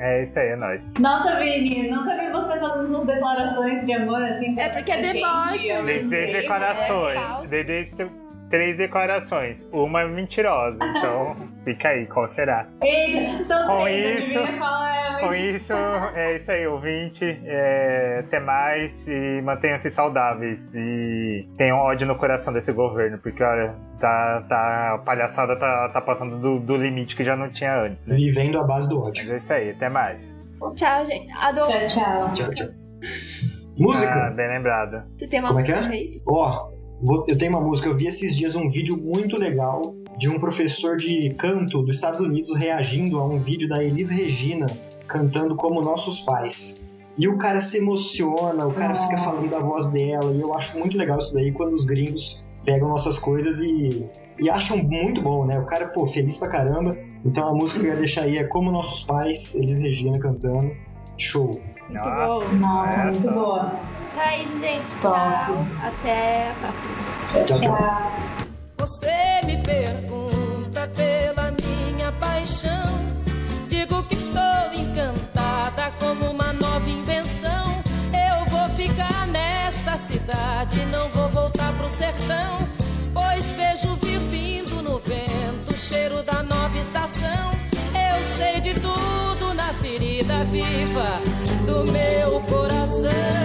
É isso aí, é nóis. Nossa, Vini, nunca vi você fazendo declarações de amor assim. É porque é deboche, eu né? Não declarações. é falso. Três declarações. Uma é mentirosa. Então, fica aí, qual será? Eita, Com três, isso- é? Com isso, é isso aí, ouvinte. É, até mais e mantenham-se saudáveis. E tenham ódio no coração desse governo, porque olha, tá, tá, a palhaçada tá, tá passando do, do limite que já não tinha antes, né? Vivendo a base do Mas ódio. é isso aí, até mais. Tchau, gente. Adolfo, Tchau, tchau. Tchau, tchau. Ah, Música? bem lembrado. você tem uma Como é que música é? aí? Ó, vou- eu tenho uma música, eu vi esses dias um vídeo muito legal de um professor de canto dos Estados Unidos reagindo a um vídeo da Elis Regina cantando como nossos pais. E o cara se emociona, o cara fica falando da voz dela, e eu acho muito legal isso daí quando os gringos pegam nossas coisas e, e acham muito bom, né? O cara, pô, feliz pra caramba. Então a música que eu ia deixar aí é Como Nossos Pais, Elis Regina cantando. Show. Muito Ah, bom. Nossa, muito boa. Tá aí, gente. Top. Tchau. Até a próxima. Tchau, tchau. Você me pergunta pela minha paixão. Digo que estou encantada como uma nova invenção. Eu vou ficar nesta cidade, não vou voltar pro sertão. Pois vejo vir vindo no vento o cheiro da nova estação. Eu sei de tudo na ferida viva do meu coração.